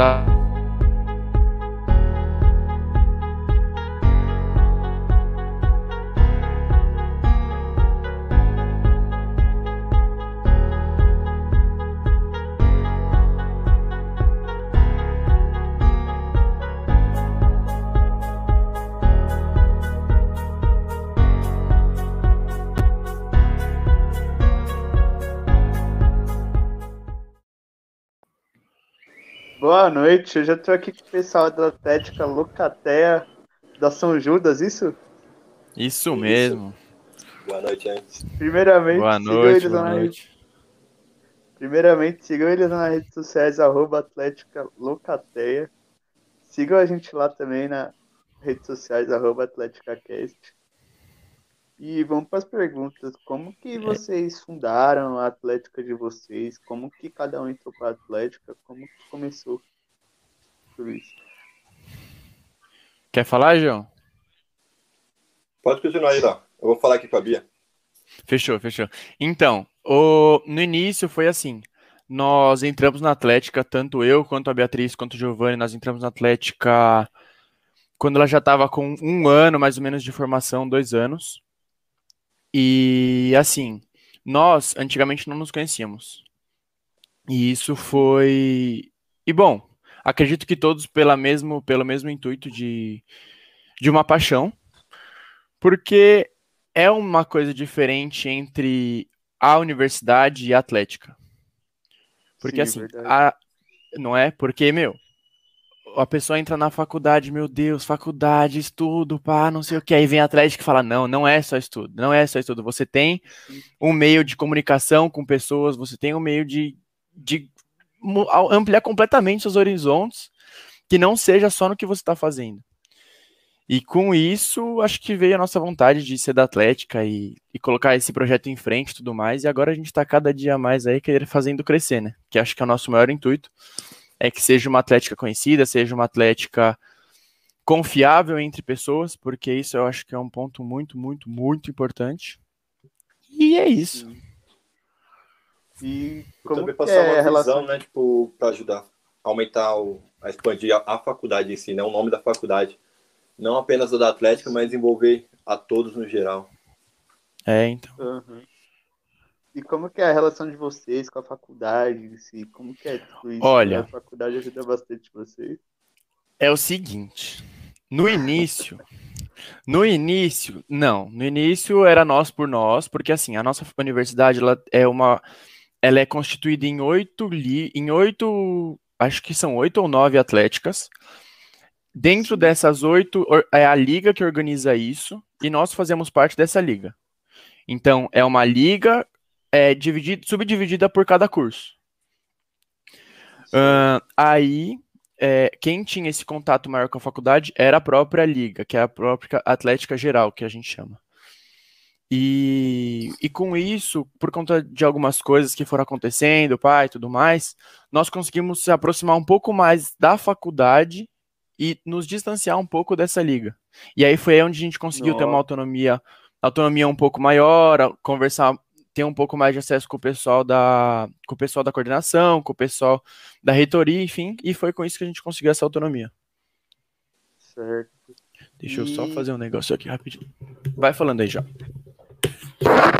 tá Boa noite, eu já estou aqui com o pessoal da Atlética Locateia da São Judas, isso? Isso mesmo. Boa noite, antes. Primeiramente, Boa sigam noite, eles boa na noite. Rede... Primeiramente, sigam eles nas redes sociais, arroba Atlética Locateia. Sigam a gente lá também nas redes sociais, arroba AtléticaCast. E vamos para as perguntas. Como que vocês fundaram a Atlética de vocês? Como que cada um entrou para a Atlética? Como que começou tudo isso? Quer falar, João? Pode continuar aí, Léo. Eu vou falar aqui com a Bia. Fechou, fechou. Então, o... no início foi assim. Nós entramos na Atlética, tanto eu quanto a Beatriz, quanto o Giovanni, nós entramos na Atlética quando ela já estava com um ano, mais ou menos, de formação, dois anos. E assim, nós antigamente não nos conhecíamos. E isso foi. E bom, acredito que todos pela mesmo, pelo mesmo intuito de, de uma paixão, porque é uma coisa diferente entre a universidade e a atlética. Porque Sim, assim, verdade. a, não é? Porque, meu, a pessoa entra na faculdade, meu Deus, faculdade, estudo, pá, não sei o que. Aí vem a Atlética e fala: não, não é só estudo, não é só estudo. Você tem um meio de comunicação com pessoas, você tem um meio de, de ampliar completamente seus horizontes, que não seja só no que você está fazendo. E com isso, acho que veio a nossa vontade de ser da Atlética e, e colocar esse projeto em frente e tudo mais. E agora a gente está cada dia mais aí querer fazendo crescer, né? Que acho que é o nosso maior intuito é que seja uma atlética conhecida, seja uma atlética confiável entre pessoas, porque isso eu acho que é um ponto muito, muito, muito importante. E é isso. Sim. E como também que passar é uma a relação visão, né, tipo, para ajudar a aumentar, o, a expandir a, a faculdade em si, né, o nome da faculdade. Não apenas a da Atlética, mas envolver a todos no geral. É, então. Aham. E como que é a relação de vocês com a faculdade si? Como que é tudo isso? Olha. A faculdade ajuda bastante vocês. É o seguinte, no início, no início, não, no início era nós por nós, porque assim, a nossa universidade ela é uma, ela é constituída em oito, li, em oito, acho que são oito ou nove atléticas. Dentro dessas oito é a liga que organiza isso e nós fazemos parte dessa liga. Então é uma liga é, dividida, subdividida por cada curso. Ahn, aí é, quem tinha esse contato maior com a faculdade era a própria liga, que é a própria Atlética Geral, que a gente chama. E, e com isso, por conta de algumas coisas que foram acontecendo, pai e tudo mais, nós conseguimos se aproximar um pouco mais da faculdade e nos distanciar um pouco dessa liga. E aí foi aí onde a gente conseguiu ter uma autonomia, autonomia um pouco maior, conversar, ter um pouco mais de acesso com o pessoal da, com o pessoal da coordenação, com o pessoal da reitoria, enfim, e foi com isso que a gente conseguiu essa autonomia. Certo. Deixa eu só fazer um negócio aqui rapidinho. Vai falando aí já.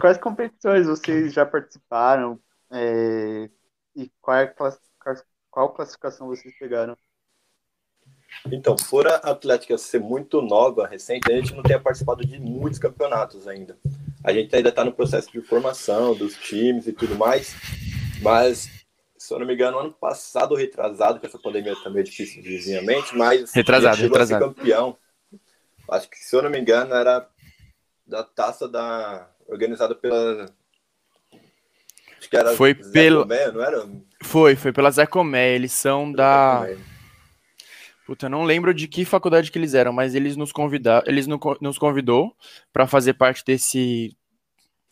Quais competições vocês já participaram? É, E qual, é class- qual classificação vocês pegaram? Então, por a Atlética ser muito nova, recente, a gente não tem participado de muitos campeonatos ainda. A gente ainda está no processo de formação dos times e tudo mais, mas, se eu não me engano, ano passado retrasado, que essa pandemia também é difícil de mas Retrasado, chegou retrasado. campeão. Acho que, se eu não me engano, era da taça da organizada pela acho que era Foi Zé pelo- Comé, não era? Foi, foi pela Zé Comé, eles são da. Comé. Puta, eu não lembro de que faculdade que eles eram, mas eles nos convidaram, eles no- nos convidou para fazer parte desse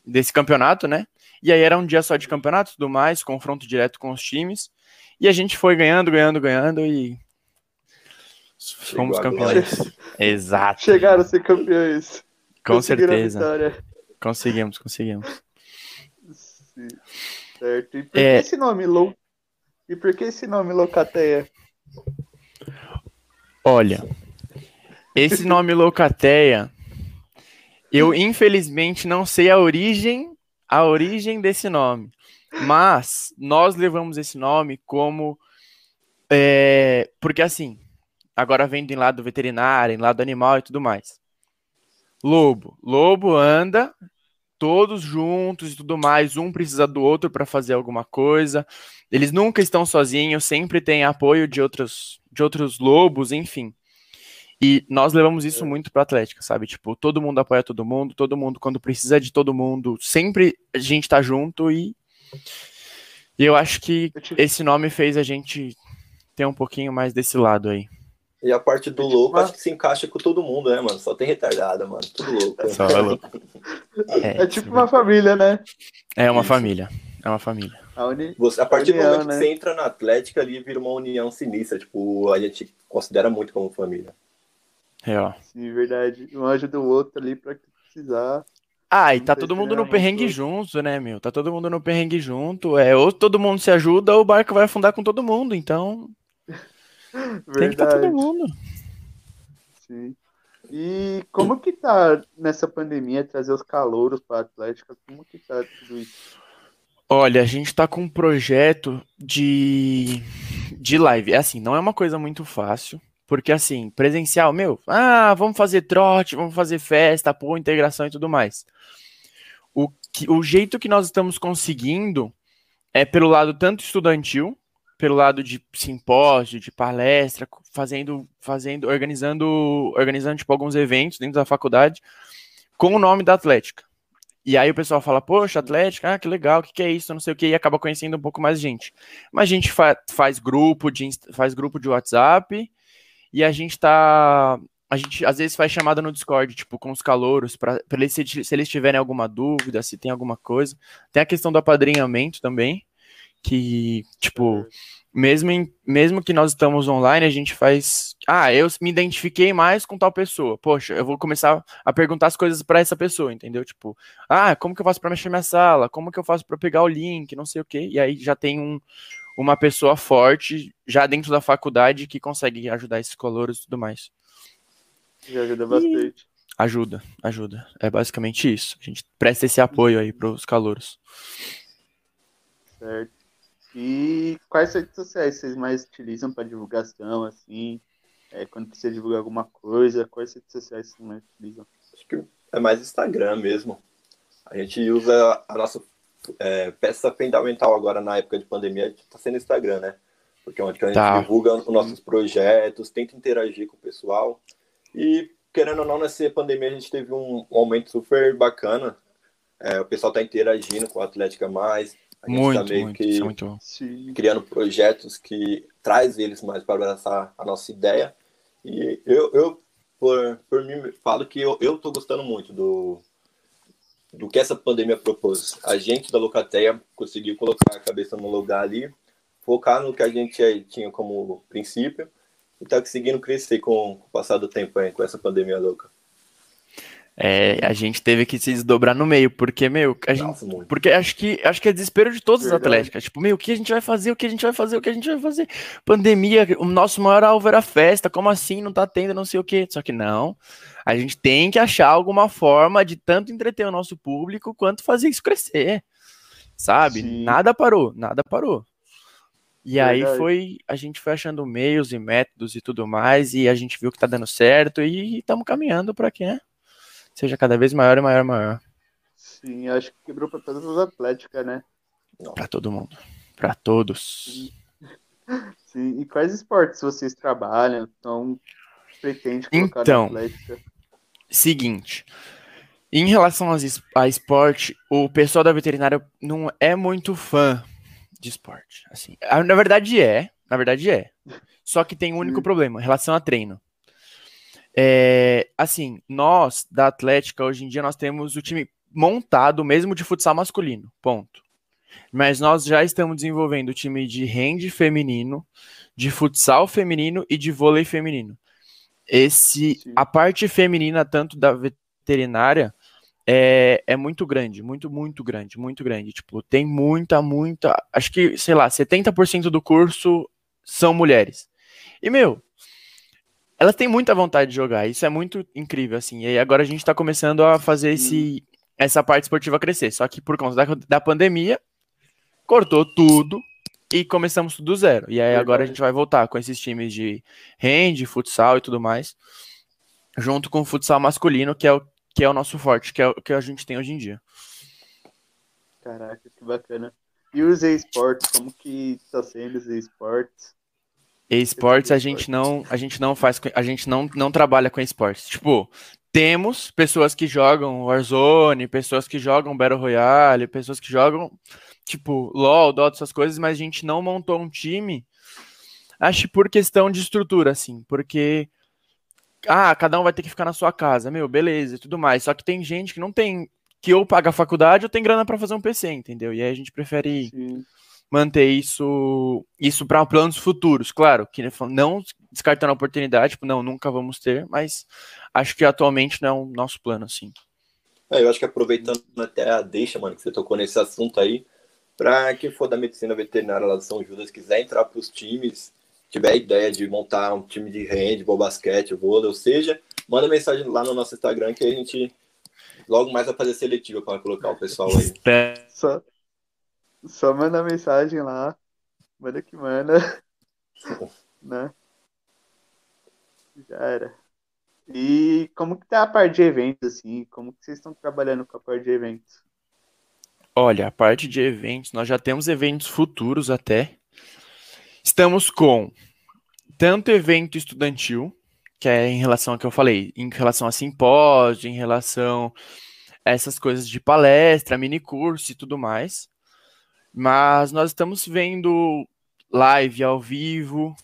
desse campeonato, né? E aí era um dia só de campeonato, tudo mais, confronto direto com os times, e a gente foi ganhando, ganhando, ganhando e fomos campeões. Exato, Chegaram a ser campeões. com certeza. Conseguimos, conseguimos. Sim. Certo. E por É. que esse nome Lou? E por que esse nome Locateia? Olha, esse nome Locateia, eu infelizmente não sei a origem, a origem desse nome, mas nós levamos esse nome como é, porque assim, agora vendo em lado veterinário, em lado animal e tudo mais. Lobo, lobo anda todos juntos e tudo mais, um precisa do outro para fazer alguma coisa. Eles nunca estão sozinhos, sempre tem apoio de outros, de outros lobos, enfim. E nós levamos isso é. muito para Atlética, sabe? Tipo, todo mundo apoia todo mundo, todo mundo quando precisa de todo mundo, sempre a gente tá junto e, e eu acho que esse nome fez a gente ter um pouquinho mais desse lado aí. E a parte do louco, acho que se encaixa com todo mundo, né, mano? Só tem retardada, mano. Tudo louco. Só é louco. É, é tipo uma família, né? É uma família. É uma família. A, uni... você, a partir união, do momento né? que você entra na Atlética ali, vira uma união sinistra. Tipo, a gente considera muito como família. É, Sim, verdade. Um ajuda o outro ali pra precisar. Ah, e tá todo mundo no perrengue junto, né, meu? Tá todo mundo no perrengue junto. É, ou todo mundo se ajuda, ou o barco vai afundar com todo mundo. Então, Tem que estar todo mundo. Sim. E como que tá nessa pandemia trazer os calouros para a Atlética? Como que tá tudo isso? Olha, a gente tá com um projeto de, de live. É assim, não é uma coisa muito fácil, porque assim, presencial, meu, ah, vamos fazer trote, vamos fazer festa, pô, integração e tudo mais. O, que, o jeito que nós estamos conseguindo é pelo lado tanto estudantil, pelo lado de simpósio, de palestra, fazendo, fazendo, organizando, organizando tipo alguns eventos dentro da faculdade com o nome da Atlética. E aí o pessoal fala, poxa, Atlética, ah, que legal, o que, que é isso, não sei o que, e acaba conhecendo um pouco mais gente. Mas a gente fa faz grupo de faz grupo de WhatsApp e a gente tá a gente às vezes faz chamada no Discord, tipo, com os calouros, para eles se, se eles tiverem alguma dúvida, se tem alguma coisa. Tem a questão do apadrinhamento também, que, tipo, mesmo, em, mesmo que nós estamos online, a gente faz. Ah, eu me identifiquei mais com tal pessoa. Poxa, eu vou começar a perguntar as coisas para essa pessoa, entendeu? Tipo, ah, como que eu faço para mexer minha sala? Como que eu faço para pegar o link? Não sei o quê. E aí já tem um, uma pessoa forte já dentro da faculdade que consegue ajudar esses coloros e tudo mais. Já ajuda bastante. E... Ajuda, ajuda. É basicamente isso. A gente presta esse apoio aí para os calouros. Certo. E quais redes sociais vocês mais utilizam para divulgação, assim? É, quando precisa divulgar alguma coisa, quais redes sociais vocês mais utilizam? Acho que é mais Instagram mesmo. A gente usa a nossa é, peça fundamental agora na época de pandemia, está sendo Instagram, né? Porque é onde a gente tá. divulga os nossos projetos, tenta interagir com o pessoal. E, querendo ou não, nessa pandemia a gente teve um, um aumento super bacana. É, o pessoal está interagindo com a Atlética Mais, a gente muito, tá meio muito, que muito criando projetos que traz eles mais para abraçar a nossa ideia. E eu, eu por, por mim, falo que eu, eu tô gostando muito do, do que essa pandemia propôs. A gente da Locateia conseguiu colocar a cabeça no lugar ali, focar no que a gente tinha como princípio e tá conseguindo crescer com, com o passar do tempo aí, com essa pandemia louca. É, a gente teve que se desdobrar no meio, porque, meu, a gente, porque acho que acho que é desespero de todas as atléticas. Tipo, meu, o que a gente vai fazer? O que a gente vai fazer? O que a gente vai fazer? Pandemia, o nosso maior alvo era festa, como assim? Não tá tendo, não sei o quê. Só que não. A gente tem que achar alguma forma de tanto entreter o nosso público quanto fazer isso crescer. Sabe? Sim. Nada parou, nada parou. E Verdade. aí foi, a gente foi achando meios e métodos e tudo mais, e a gente viu que tá dando certo e estamos caminhando para quê? Né? Seja cada vez maior e maior e maior. Sim, acho que quebrou para todas as atléticas, né? Para todo mundo. Para todos. Sim. Sim. E quais esportes vocês trabalham? Então, pretende colocar então, na atlética? Seguinte. Em relação a esporte, o pessoal da veterinária não é muito fã de esporte. Assim, na verdade é, na verdade é. Só que tem um único problema, em relação a treino. É, assim, nós da Atlética, hoje em dia, nós temos o time montado mesmo de futsal masculino, ponto. Mas nós já estamos desenvolvendo o time de hand feminino, de futsal feminino e de vôlei feminino. Esse, a parte feminina, tanto da veterinária, é, é muito grande, muito, muito grande, muito grande. Tipo, tem muita, muita. Acho que, sei lá, 70% do curso são mulheres. E, meu, elas têm muita vontade de jogar. Isso é muito incrível, assim. E agora a gente tá começando a fazer esse, essa parte esportiva crescer. Só que por conta da, da pandemia, cortou tudo e começamos tudo do zero. E aí agora a gente vai voltar com esses times de hand, futsal e tudo mais, junto com o futsal masculino, que é o, que é o nosso forte, que é o que a gente tem hoje em dia. Caraca, que bacana. E os esportes, como que tá sendo os esportes? Esportes a gente não, a gente não faz, a gente não, não trabalha com esportes. Tipo, temos pessoas que jogam Warzone, pessoas que jogam Battle Royale, pessoas que jogam tipo LoL, Dota, essas coisas, mas a gente não montou um time. Acho por questão de estrutura, assim, porque ah, cada um vai ter que ficar na sua casa, meu, beleza e tudo mais. Só que tem gente que não tem que ou paga a faculdade ou tem grana para fazer um PC, entendeu? E aí a gente prefere Sim manter isso isso para planos futuros, claro, que não descartando a oportunidade, tipo, não, nunca vamos ter, mas acho que atualmente não é o nosso plano, assim. É, eu acho que aproveitando até a deixa, mano, que você tocou nesse assunto aí, para quem for da medicina veterinária lá de São Judas, quiser entrar para os times, tiver ideia de montar um time de handball, basquete, vôlei, ou seja, manda mensagem lá no nosso Instagram que a gente logo mais vai fazer seletiva para colocar o pessoal aí. Só, só manda mensagem lá. Manda que manda. né? Já era. E como que tá a parte de eventos, assim? Como que vocês estão trabalhando com a parte de eventos? Olha, a parte de eventos, nós já temos eventos futuros até. Estamos com tanto evento estudantil, que é em relação ao que eu falei, em relação a simpósio, em relação a essas coisas de palestra, mini curso e tudo mais. Mas nós estamos vendo live ao vivo.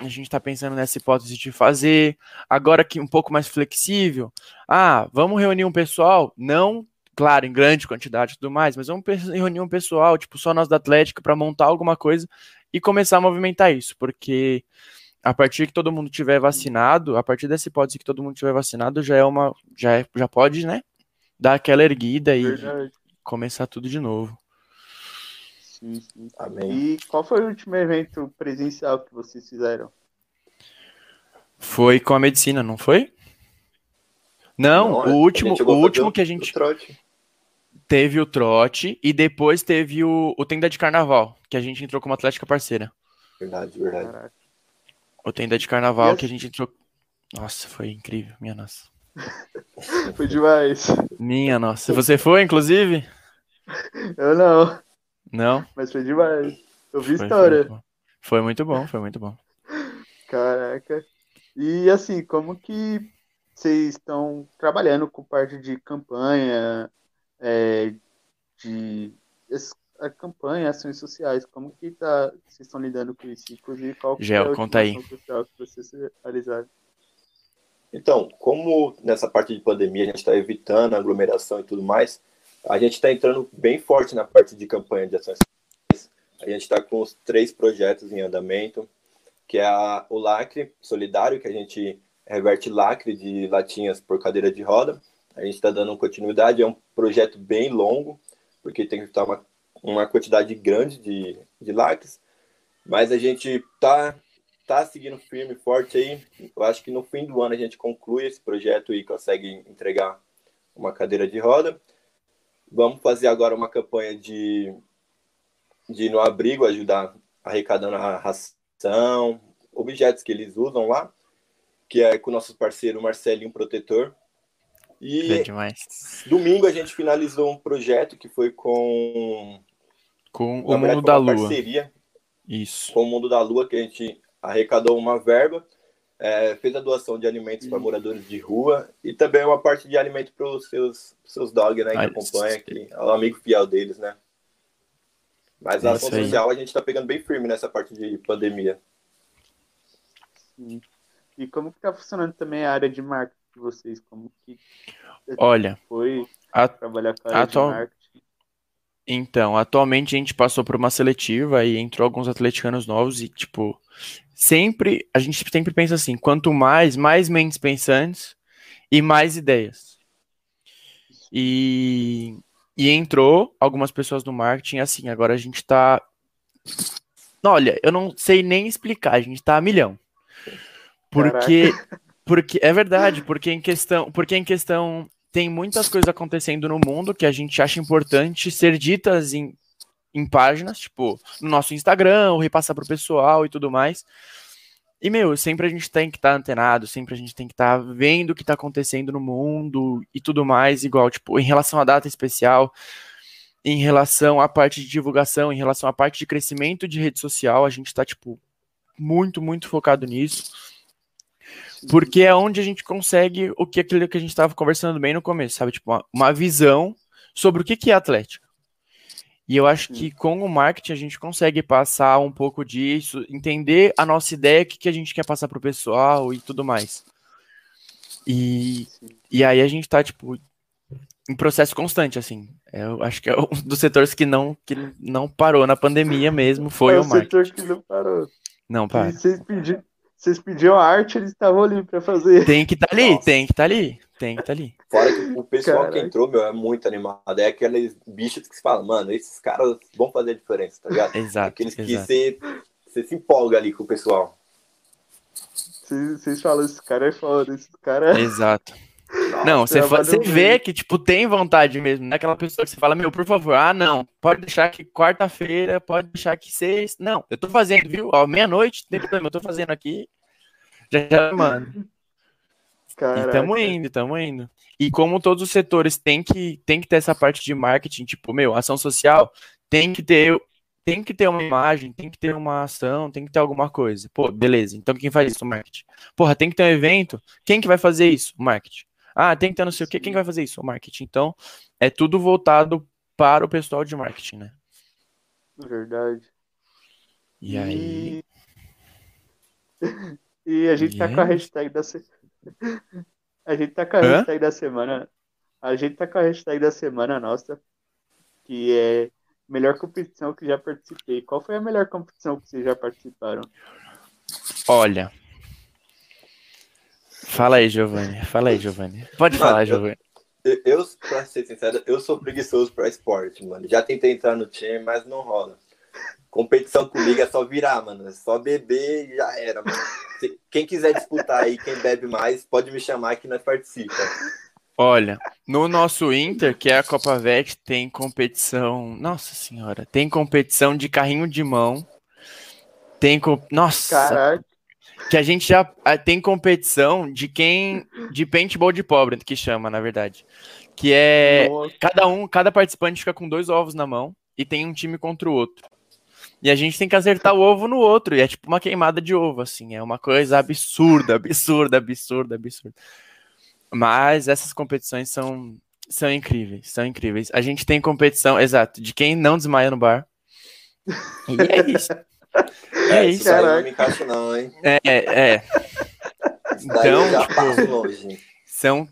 A gente está pensando nessa hipótese de fazer. Agora que um pouco mais flexível. Ah, vamos reunir um pessoal? Não, claro, em grande quantidade e tudo mais, mas vamos reunir um pessoal, tipo, só nós da Atlética, para montar alguma coisa e começar a movimentar isso, porque a partir que todo mundo tiver vacinado, a partir dessa hipótese que todo mundo tiver vacinado, já é uma. Já, é, já pode, né? Dar aquela erguida e Verdade. começar tudo de novo. Sim, sim. Amém. E qual foi o último evento presencial que vocês fizeram? Foi com a medicina, não foi? Não, não o último, o último que a gente teve o trote e depois teve o, o tenda de carnaval, que a gente entrou como atlética parceira. Verdade, verdade. Caraca. O tenda de carnaval que a gente entrou. Nossa, foi incrível, minha nossa. foi demais. Minha nossa. Você foi, inclusive? Eu não. Não? Mas foi demais. Eu vi foi, história. Foi, foi muito bom, foi muito bom. Caraca. E assim, como que vocês estão trabalhando com parte de campanha, é, de a campanha, ações sociais, como que tá, vocês estão lidando com isso? Inclusive, qual que Gel, é a conta aí. social que vocês realizaram? Então, como nessa parte de pandemia a gente está evitando aglomeração e tudo mais, a gente está entrando bem forte na parte de campanha de ações. A gente está com os três projetos em andamento, que é a, o lacre solidário, que a gente reverte lacre de latinhas por cadeira de roda. A gente está dando continuidade, é um projeto bem longo, porque tem que estar uma, uma quantidade grande de, de lacres, mas a gente está tá seguindo firme, forte aí. Eu acho que no fim do ano a gente conclui esse projeto e consegue entregar uma cadeira de roda. Vamos fazer agora uma campanha de, de ir no abrigo, ajudar arrecadando a ração, objetos que eles usam lá, que é com o nosso parceiro Marcelinho Protetor. E é demais. domingo a gente finalizou um projeto que foi com com o Mundo da Lua. Parceria Isso. Com o Mundo da Lua que a gente arrecadou uma verba é, fez a doação de alimentos para moradores de rua e também uma parte de alimento para os seus, seus dogs, né, que acompanha, que é o amigo fiel deles, né. Mas a ação social a gente está pegando bem firme nessa parte de pandemia. Sim. E como que está funcionando também a área de marketing de vocês? Como que Olha, foi a, trabalhar com a área atual, de marketing? Então, atualmente a gente passou por uma seletiva e entrou alguns atleticanos novos e, tipo, sempre, a gente sempre pensa assim, quanto mais, mais mentes pensantes e mais ideias. E, e entrou algumas pessoas no marketing, assim, agora a gente tá... Olha, eu não sei nem explicar, a gente tá a milhão. Porque, porque é verdade, porque em questão, porque em questão tem muitas coisas acontecendo no mundo que a gente acha importante ser ditas em, em páginas, tipo, no nosso Instagram, ou repassar pro pessoal e tudo mais. E, meu, sempre a gente tem que estar tá antenado, sempre a gente tem que estar tá vendo o que está acontecendo no mundo e tudo mais, igual, tipo, em relação à data especial, em relação à parte de divulgação, em relação à parte de crescimento de rede social, a gente está, tipo, muito, muito focado nisso. Porque é onde a gente consegue o que aquilo que a gente estava conversando bem no começo, sabe? Tipo, uma, uma visão sobre o que, que é Atlético. E eu acho que com o marketing a gente consegue passar um pouco disso, entender a nossa ideia, o que, que a gente quer passar para o pessoal e tudo mais. E, e aí a gente está tipo, em processo constante, assim. Eu acho que é um dos setores que não, que não parou na pandemia mesmo, foi é o, o marketing. setor que não parou. Não, para. Vocês, pedi, vocês pediam arte, eles estavam ali para fazer. Tem que estar tá ali, Nossa. tem que estar tá ali. Tem que estar tá ali. Fora que o pessoal Caraca. que entrou, meu, é muito animado. É aqueles bichos que se falam, mano, esses caras vão fazer a diferença, tá ligado? Exato. Aqueles que você, você se empolga ali com o pessoal. Vocês falam, esse cara é foda, esse cara é. Exato. Não, você, você vê que, tipo, tem vontade mesmo. Não é aquela pessoa que você fala, meu, por favor, ah, não, pode deixar que quarta-feira, pode deixar que sexta. Não, eu tô fazendo, viu? Ó, meia-noite, tem problema, eu tô fazendo aqui. Já, já, mano. Caraca. E tamo indo, tamo indo. E como todos os setores têm que, tem que ter essa parte de marketing, tipo, meu, ação social, tem que ter tem que ter uma imagem, tem que ter uma ação, tem que ter alguma coisa. Pô, beleza. Então quem faz isso? O marketing. Porra, tem que ter um evento. Quem que vai fazer isso? O marketing. Ah, tem que ter não sei o quê. Quem vai fazer isso? O marketing. Então, é tudo voltado para o pessoal de marketing, né? Verdade. E aí. E a gente yes. tá com a hashtag da, a gente tá com a hashtag da semana. A gente tá com a hashtag da semana nossa, que é melhor competição que já participei. Qual foi a melhor competição que vocês já participaram? Olha. Fala aí, Giovanni. Fala aí, Giovanni. Pode mano, falar, Giovanni. Eu, eu, pra ser sincero, eu sou preguiçoso pra esporte, mano. Já tentei entrar no time, mas não rola. Competição comigo é só virar, mano. É só beber e já era, mano. Quem quiser disputar aí, quem bebe mais, pode me chamar que nós participa. Olha, no nosso Inter, que é a Copa Vet, tem competição. Nossa senhora, tem competição de carrinho de mão. Tem. Co... Nossa! Caraca. Que a gente já ah, tem competição de quem. De paintball de pobre, que chama, na verdade. Que é. Nossa. Cada um, cada participante fica com dois ovos na mão e tem um time contra o outro. E a gente tem que acertar o ovo no outro. E é tipo uma queimada de ovo, assim. É uma coisa absurda, absurda, absurda, absurda. Mas essas competições são, são incríveis, são incríveis. A gente tem competição, exato, de quem não desmaia no bar. E é isso. É, isso. Isso não me encaixa não, hein? É, é. Então, tipo, são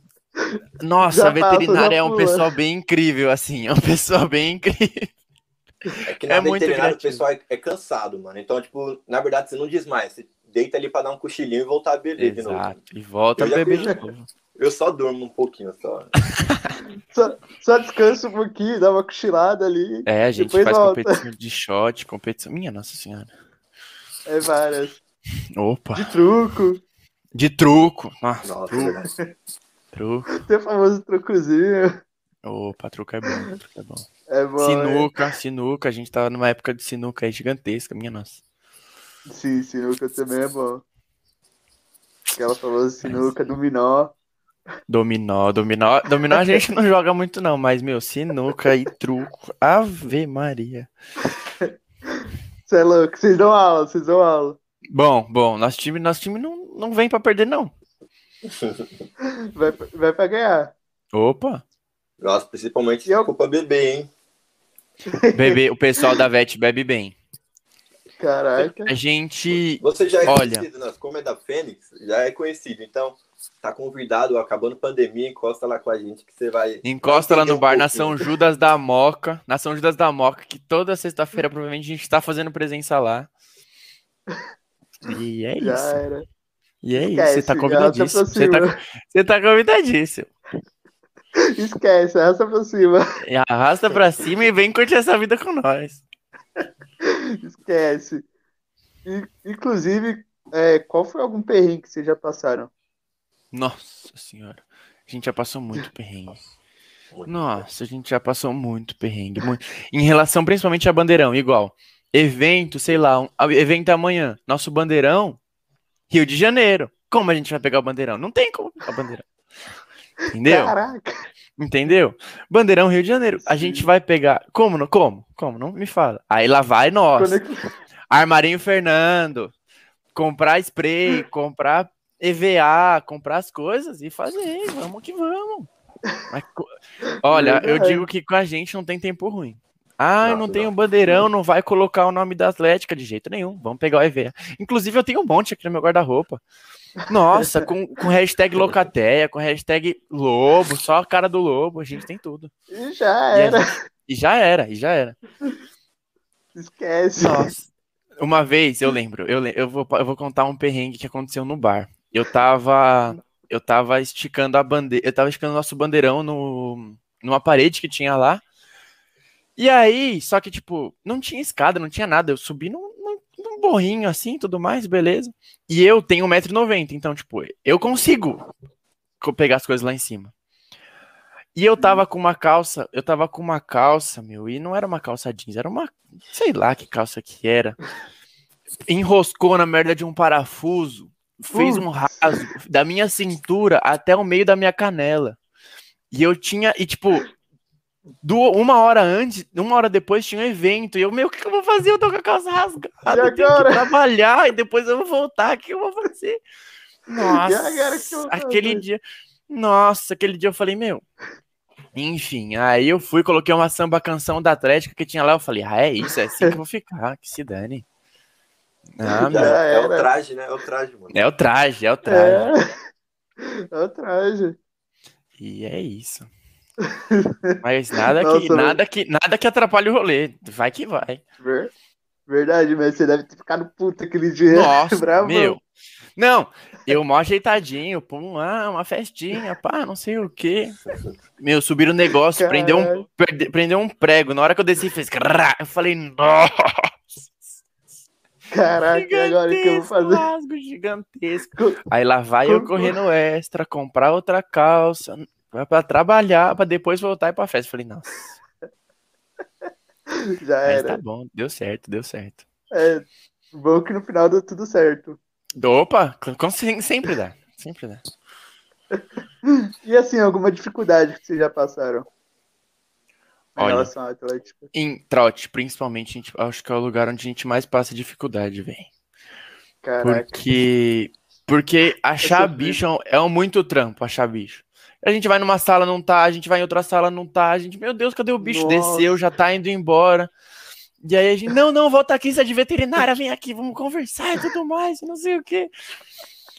nossa, já a veterinária é um pessoal bem incrível, assim, é um pessoal bem incrível. É que na é veterinária o pessoal é, é, cansado, mano. Então, tipo, na verdade, você não desmaia. Você deita ali pra dar um cochilinho e voltar a beber Exato. de novo. E volta eu a beber de novo. Eu só durmo um pouquinho só. Só. Só descanso um pouquinho, dá uma cochilada ali. É, a gente faz volta. competição de shot, competição. Minha nossa senhora. É várias. Opa. De truco. De truco. Nossa, nossa truco. truco. Tem o famoso trucozinho. Opa, truco é bom, truco é bom. É bom sinuca, é. sinuca, a gente tava numa época de sinuca aí gigantesca, minha nossa. Sim, sinuca também é bom. Aquela famosa sinuca, dominó. Dominó, dominó. Dominó a gente não joga muito, não, mas, meu, sinuca e truco. Ave Maria. Você é louco, vocês dão aula, vocês dão aula. Bom, bom, nosso time, nosso time não, não vem pra perder, não. Vai, vai pra ganhar. Opa! Nossa, principalmente se eu... culpa bebê, hein? Bebê, o pessoal da VET bebe bem. Caraca. A gente. Você já é Olha... conhecido, né? como é da Fênix, já é conhecido. Então, tá convidado, acabando pandemia, encosta lá com a gente que você vai. Encosta lá no um bar pouquinho. na São Judas da Moca. Na São Judas da Moca, que toda sexta-feira provavelmente a gente tá fazendo presença lá. E é já isso. Era. E é Esquece, isso, você tá convidadíssimo. Você tá, você tá convidadíssimo. Esquece, arrasta pra cima. Arrasta pra cima e vem curtir essa vida com nós. Esquece. Inclusive, é, qual foi algum perrengue que vocês já passaram? Nossa senhora. A gente já passou muito perrengue. Nossa, a gente já passou muito perrengue. muito. Em relação principalmente a bandeirão, igual. Evento, sei lá, um, evento amanhã. Nosso bandeirão, Rio de Janeiro. Como a gente vai pegar o bandeirão? Não tem como pegar o bandeirão. Entendeu? Caraca! Entendeu? Bandeirão Rio de Janeiro. A gente vai pegar. Como? Como? Como? Não me fala. Aí lá vai nós. Armarinho Fernando. Comprar spray, comprar EVA, comprar as coisas e fazer. Vamos que vamos. Mas Olha, eu digo que com a gente não tem tempo ruim. Ah, eu Não, não tenho não. bandeirão, não vai colocar o nome da Atlética de jeito nenhum. Vamos pegar o EVA. Inclusive, eu tenho um monte aqui no meu guarda-roupa. Nossa, com, com hashtag Locateia, com hashtag Lobo, só a cara do Lobo, a gente tem tudo. E já era. E já era, e já era. Esquece. Nossa. Uma vez, eu lembro, eu, eu, vou, eu vou contar um perrengue que aconteceu no bar. Eu tava. Eu tava esticando a bandeira. Eu tava esticando nosso bandeirão no, numa parede que tinha lá. E aí, só que, tipo, não tinha escada, não tinha nada. Eu subi num, num, num borrinho assim, tudo mais, beleza. E eu tenho 1,90m, então, tipo, eu consigo co- pegar as coisas lá em cima. E eu tava com uma calça, eu tava com uma calça, meu, e não era uma calça jeans, era uma, sei lá que calça que era. Enroscou na merda de um parafuso, fez um raso da minha cintura até o meio da minha canela. E eu tinha, e tipo, du- uma hora antes, uma hora depois tinha um evento, e eu, meu, o que, que eu vou fazer? Eu tô com a calça rasgada, eu tenho que trabalhar, e depois eu vou voltar, o que eu vou fazer? Nossa, eu aquele fazer? dia, nossa, aquele dia eu falei, meu, enfim, aí eu fui, coloquei uma samba canção da Atlética que tinha lá, eu falei, ah, é isso, é assim que eu vou ficar, que se dane. Ah, é, é o traje, né? É o traje, mano. é o traje, é o traje. É. É o traje. E é isso. Mas nada que, Nossa, nada que, nada que atrapalhe o rolê. Vai que vai. Ver- Verdade, mas você deve ter ficado puto aquele dia. Nossa, Bravão. meu. Não, eu mó ajeitadinho, pum, ah, uma festinha, pá, não sei o quê. Meu, subiram o negócio, prendeu um, Caralho. prendeu um prego. Na hora que eu desci, fez. Eu falei, nossa, Caraca, agora o que eu vou fazer? rasgo gigantesco. Co- Aí lá vai eu co- correndo extra, comprar outra calça, vai pra trabalhar, pra depois voltar e ir pra festa. Falei, nossa, Já mas tá era. bom, deu certo, deu certo. É, bom que no final deu tudo certo. Opa, sempre dá, sempre dá. E assim, alguma dificuldade que vocês já passaram em Olha. relação ao Atlético? Em trote, principalmente, gente- acho que é o lugar onde a gente mais passa dificuldade, velho. Caraca. Porque, porque achar bicho é é um muito trampo, achar bicho. A gente vai numa sala, não tá, a gente vai em outra sala, não tá, a gente, meu Deus, cadê o bicho? Nossa. Desceu, já tá indo embora. E aí a gente, não, não, volta aqui, você é de veterinária, vem aqui, vamos conversar e tudo mais, não sei o quê.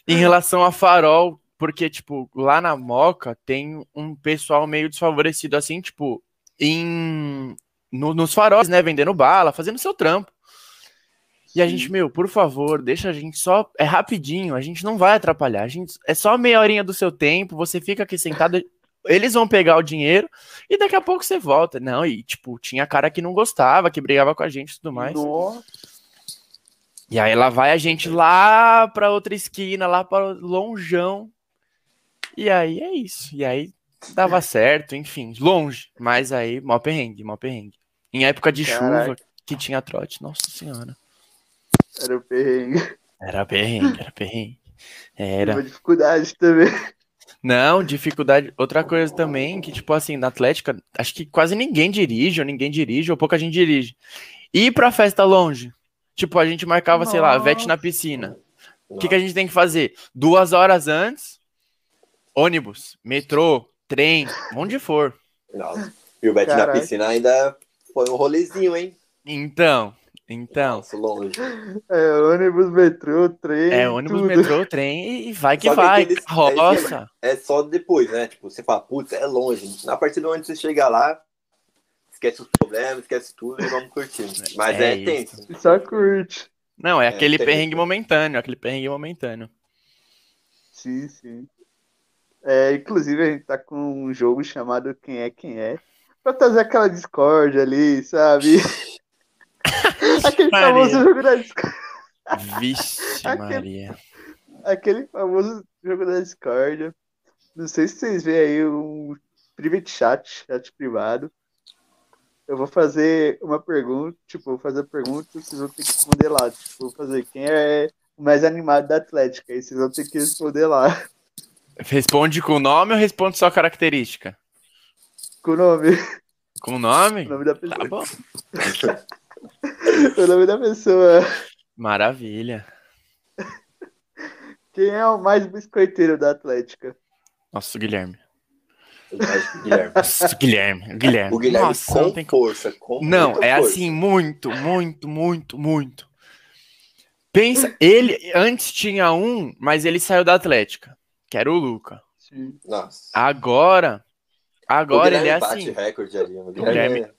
Em relação a farol, porque, tipo, lá na Moca tem um pessoal meio desfavorecido, assim, tipo, em no- nos faróis, né, vendendo bala, fazendo seu trampo. E a Sim. gente, meu, por favor, deixa a gente só. É rapidinho, a gente não vai atrapalhar. A gente, é só meia horinha do seu tempo, você fica aqui sentado. Eles vão pegar o dinheiro e daqui a pouco você volta. Não, e tipo, tinha cara que não gostava, que brigava com a gente e tudo mais. Nossa, E aí lá vai a gente lá pra outra esquina, lá para longeão. E aí é isso. E aí dava certo, enfim, longe. Mas aí, mó perrengue, mó perrengue. Em época de Caraca. chuva, que tinha trote, nossa senhora. era o perrengue. Era perrengue, era perrengue. Era. Uma dificuldade também. Não, dificuldade. Outra coisa também, que, tipo assim, na Atlética, acho que quase ninguém dirige, ou ninguém dirige, ou pouca gente dirige. Ir pra festa longe. Tipo, a gente marcava, sei lá, vete na piscina. O que, que a gente tem que fazer? Duas horas antes, ônibus, metrô, trem, onde for. Nossa. E o Bet na piscina ainda foi um rolezinho, hein? Então, então. Nossa, longe. É, ônibus, metrô, trem. É ônibus, tudo. metrô, trem e- vai que Só que vai. aqueles- Roça. É só depois, né? Tipo, você fala, putz, é longe. Na partir de onde você chegar lá, esquece os problemas, esquece tudo e vamos curtindo. Mas É é, tenso. Só curte. Não, é, É, aquele perrengue momentâneo, aquele perrengue momentâneo. Sim, sim. É, inclusive, a gente tá com um jogo chamado Quem é Quem é. Pra trazer aquela discórdia ali, sabe? Aquele Maria. famoso jogo da discórdia. Vixe. Aquele- Maria. Aquele famoso jogo da discórdia. Não sei se vocês veem aí um private chat, chat privado. Eu vou fazer uma pergunta, tipo, vou fazer a pergunta e vocês vão ter que responder lá. Tipo, vou fazer quem é o mais animado da Atlética. Aí vocês vão ter que responder lá. Responde com o nome ou responde só a característica? Com o nome, Com o nome? o nome da Tá pessoa. bom. O nome da pessoa. Maravilha. Quem é o mais biscoiteiro da Atlética? Nossa, o Guilherme. Mas, Guilherme. Nossa, o Guilherme. O Guilherme. O Guilherme Nossa, com não tem força. Com Não, é força. assim, muito, muito, muito, muito. Pensa, ele antes tinha um, mas ele saiu da Atlética, que era o Luca. Sim. Nossa. Agora, agora ele é bate assim. recorde ali. O Guilherme- é-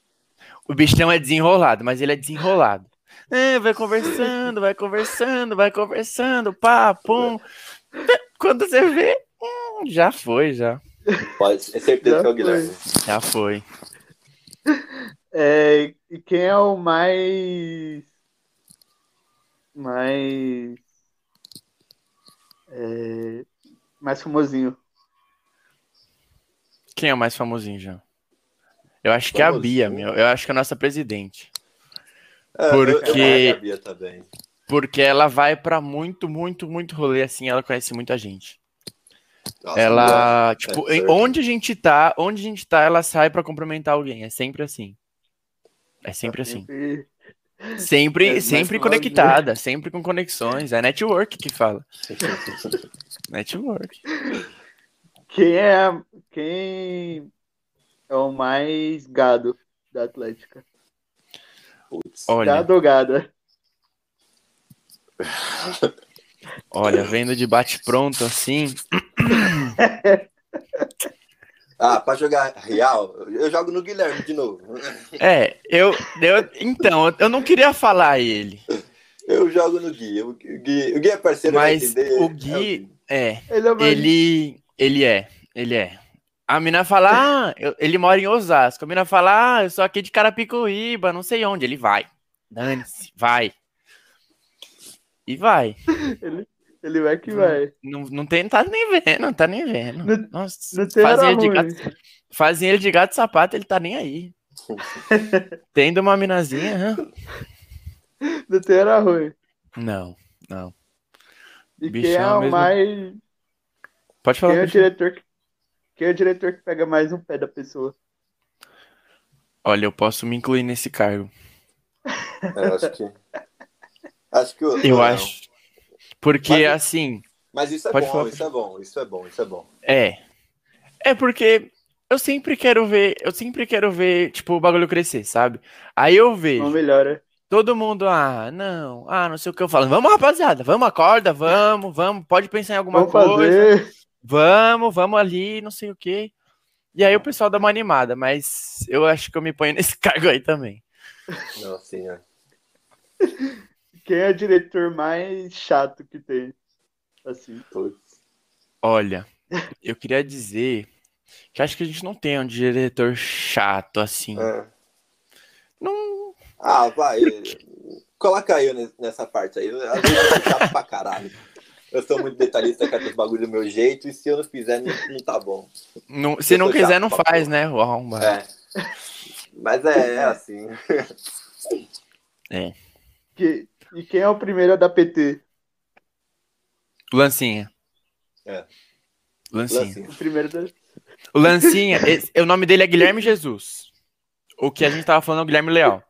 O bichão é desenrolado, mas ele é desenrolado. É, vai conversando, vai conversando, vai conversando, pá, pum. Quando você vê, hum, já foi, já. pode, é certeza Já que é o foi. Guilherme. Já foi. É, e quem é o mais. Mais. É, mais famosinho? Quem é o mais famosinho já? Eu acho que é a Bia, meu. Eu acho que é a nossa presidente. É, eu- Porque- Eu, eu, a Bia também. Porque ela vai pra muito, muito, muito rolê assim, ela conhece muita gente. Nossa, ela, tipo, é onde a gente tá, onde a gente tá, ela sai pra cumprimentar alguém. É sempre assim. É sempre assim. Sempre- Sempre, É, sempre conectada, sempre com conexões. É network que fala. Network. Quem é, a- quem é o mais gado da Atlética? Putz. Olha, Gado ou gada? olha, vendo de bate pronto assim, Ah, pra jogar real, eu jogo no Guilherme de novo. é, eu, eu então, eu não queria falar ele, Eu jogo no Gui. O Gui, o Gui é parceiro mas o É Gui é, Ele é o mais... ele, ele é, ele é. A mina fala, ah, eu- ele mora em Osasco. A mina fala, ah, eu sou aqui de Carapicuíba, não sei onde. Ele vai. Dane-se, vai. E vai. Ele vai que vai. Não, não tem, tá nem vendo, não tá nem vendo. Não- Nossa, Não tem fazem hora ele, de gato, fazem ele de gato sapato, ele tá nem aí. Tendo uma minazinha, hã? Não tem hora ruim. não, não. E quem Bichão é o mesmo. mais... Pode Quem falar. é o falar. diretor que... Quem é o diretor que pega mais no pé da pessoa? Olha, eu posso me incluir nesse cargo. É, eu acho que. Acho que o- Eu não. acho. Porque, Mas- assim, Mas isso é Pode bom, falar. isso é bom, isso é bom, isso é bom. É. É porque eu sempre quero ver, eu sempre quero ver, tipo, o bagulho crescer, sabe? Aí eu vejo Não melhora. todo mundo, ah, não, ah, não sei o que eu falo. Vamos, rapaziada, vamos, acorda, vamos, vamos, pode pensar em alguma Vamos coisa. fazer. Vamos, vamos ali, não sei o que. E aí o pessoal dá uma animada, mas eu acho que eu me ponho nesse cargo aí também. Não, sim, é. Quem é o diretor mais chato que tem? Assim. Putz. Olha, eu queria dizer que acho que a gente não tem um diretor chato assim. É. Não, Ah, vai. Coloca ne- nessa parte aí. Às vezes eu chato pra caralho. Eu sou muito detalhista, quero os bagulho do meu jeito, e se eu não fizer, não, não tá bom. não- se Eu não quiser, não faz, porra. né? arrombado. É. Mas é, é assim. Que... E quem é o primeiro a dar PT? Lancinha. É. Lancinha. Lancinha. O primeiro da... O Lancinha, esse- o nome dele é Guilherme Jesus. O que a gente tava falando é o Guilherme Leal.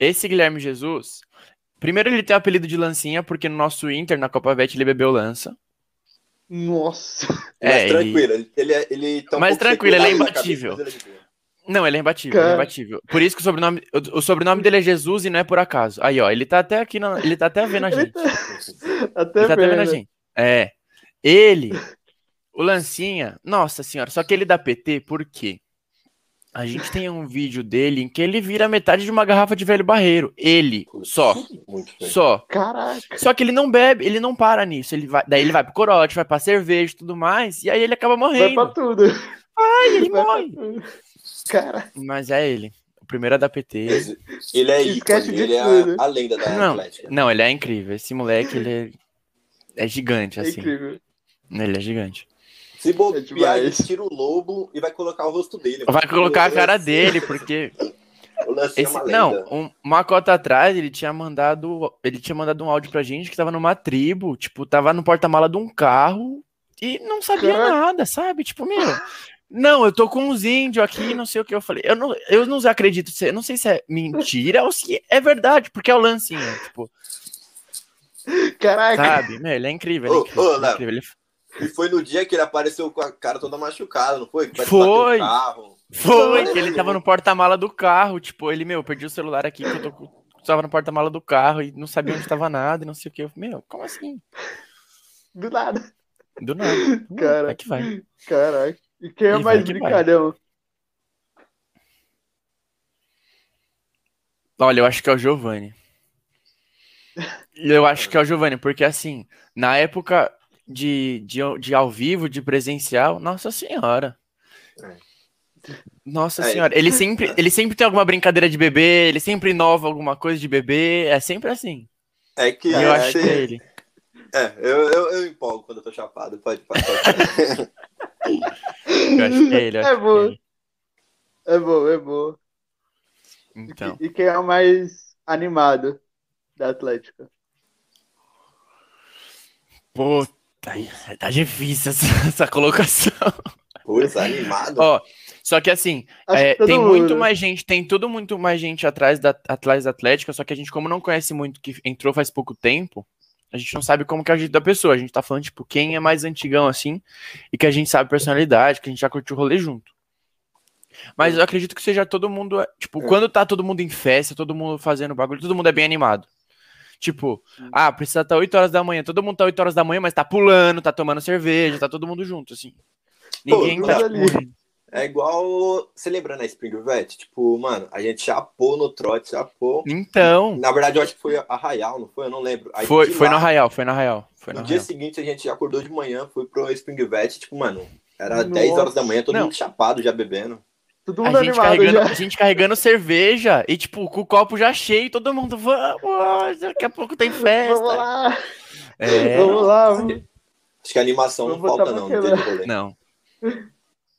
Esse Guilherme Jesus, primeiro ele tem o apelido de Lancinha, porque no nosso Inter, na Copa Bet, ele bebeu lança. Nossa. Mas É, tranquilo, ele, ele, é- ele tá um sem tranquilo, ele é imbatível. cabeça, Não, ele é imbatível, ele é imbatível. Por isso que o sobrenome, o, o sobrenome dele é Jesus e não é por acaso. Aí, ó, ele tá até aqui, na- ele tá até vendo a gente. Até Ele tá até vendo a vendo. gente. É. Ele, o Lancinha, nossa senhora, só que ele dá PT, por quê? A gente tem um vídeo dele em que ele vira metade de uma garrafa de velho barreiro. Ele, só, só. Caraca. Só que ele não bebe, ele não para nisso. Ele vai, daí ele vai pro corote, vai pra cerveja e tudo mais, e aí ele acaba Vai morrendo. pra tudo. Aí ele Vai morre. Cara, Mas é ele. O primeiro a dar PT. Ele é ícone, ele é a, a lenda da Não, Atlética. não, ele é incrível. Esse moleque, ele é... é gigante, É assim. incrível. Ele é gigante. Se É bobear, ele tira o lobo e vai colocar o rosto dele. Vai colocar a cara dele, porque é Esse, uma não, um- uma cota atrás ele tinha mandado, ele tinha mandado um áudio pra gente que tava numa tribo, tipo, tava no porta-mala de um carro e não sabia Caraca. nada, sabe? Tipo, meu, não, eu tô com uns índios aqui, não sei o que eu falei. Eu não, eu não acredito, eu não sei se é mentira ou se é verdade, porque é o lancinho, tipo, Caraca, sabe? Meu, ele é incrível, ele é Ô, incrível, ô, ele é incrível, ele- E foi no dia que ele apareceu com a cara toda machucada, não foi? Foi. Foi, que ele tava no porta-mala do carro, tipo, ele, meu, perdi o celular aqui, que eu tô tava no porta-mala do carro e não sabia onde tava nada e não sei o que. Eu, meu, como assim? do nada. Do nada. Hum, Cara. Vai que vai. Caraca. E quem é E mais brincalhão? Olha, eu acho que é o Giovanni. Eu acho que é o Giovanni, porque assim, na época de, de, de ao vivo, de presencial, nossa senhora. Nossa É. senhora, ele sempre, ele sempre tem alguma brincadeira de bebê, ele sempre inova alguma coisa de bebê, é sempre assim. É que. E é, eu acho que é ele. É, eu, eu, eu empolgo quando eu tô chapado. Pode, pode. Eu que é ele. eu É é bom. ele. É bom, é bom. E, Então, que- e quem é o mais animado da Atlética? pô, tá, tá difícil essa, essa colocação. Putz, animado. Ó, só que assim, É, que tem mundo, muito né? mais gente, tem tudo muito mais gente atrás da atrás da Atlética, só que a gente, como não conhece muito, que entrou faz pouco tempo, a gente não sabe como que é o jeito da pessoa. A gente tá falando, tipo, quem é mais antigão assim, e que a gente sabe personalidade, que a gente já curtiu o rolê junto. Mas eu acredito que seja todo mundo, tipo, É. quando tá todo mundo em festa, todo mundo fazendo bagulho, todo mundo é bem animado. Tipo, ah, precisa estar 8 horas da manhã, todo mundo tá 8 horas da manhã, mas tá pulando, tá tomando cerveja, tá todo mundo junto, assim. Ninguém Todos tá, tipo, É igual. Você lembra na Spring Vet? Tipo, mano, a gente chapou no trote, chapou. Então, Na verdade, eu acho que foi Arraial, não foi? Eu não lembro. Aí Foi, foi lá, no Arraial, foi no Arraial. Foi no No dia Arraial. seguinte, a gente acordou de manhã, foi pro Spring Vet, tipo, mano, era Nossa. 10 horas da manhã, todo Não. mundo chapado, já bebendo. Todo A mundo gente, animado carregando, já. a gente carregando cerveja e, tipo, com o copo já cheio, todo mundo, vamos, daqui a pouco tem Vamos festa. lá, É, vamos lá. vamos- Acho que a animação não Vou botar falta, não, no dia de rolê. não.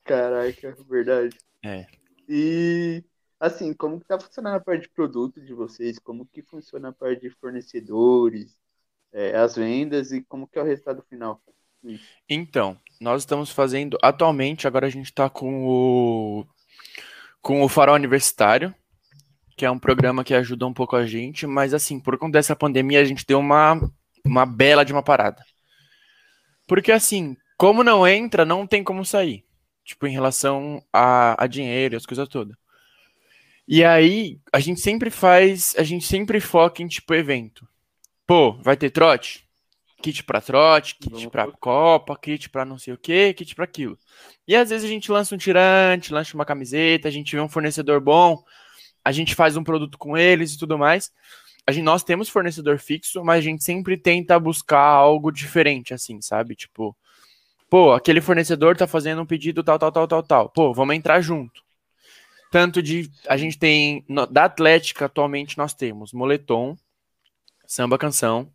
Caraca, verdade. É. E assim, como que tá funcionando a parte de produto de vocês? Como que funciona a parte de fornecedores, é, as vendas e como que é o resultado final? Então, nós estamos fazendo, atualmente, agora a gente tá com o, com o Farol Universitário, que é um programa que ajuda um pouco a gente, mas assim, por conta dessa pandemia, a gente deu uma, uma bela de uma parada. Porque assim, como não entra, não tem como sair. Tipo, em relação a, a dinheiro e as coisas todas. E aí, a gente sempre faz, a gente sempre foca em, tipo, evento. Pô, vai ter trote? Kit pra trote, kit Vamos pra copa, kit pra não sei o que, kit pra aquilo. E às vezes a gente lança um tirante, lança uma camiseta, a gente vê um fornecedor bom, a gente faz um produto com eles e tudo mais. A gente, nós temos fornecedor fixo, mas a gente sempre tenta buscar algo diferente, assim, sabe? Tipo, pô, aquele fornecedor tá fazendo um pedido tal, tal, tal, tal, tal. Pô, vamos entrar junto. Tanto de. A gente tem. da Atlética, atualmente, nós temos moletom, samba canção,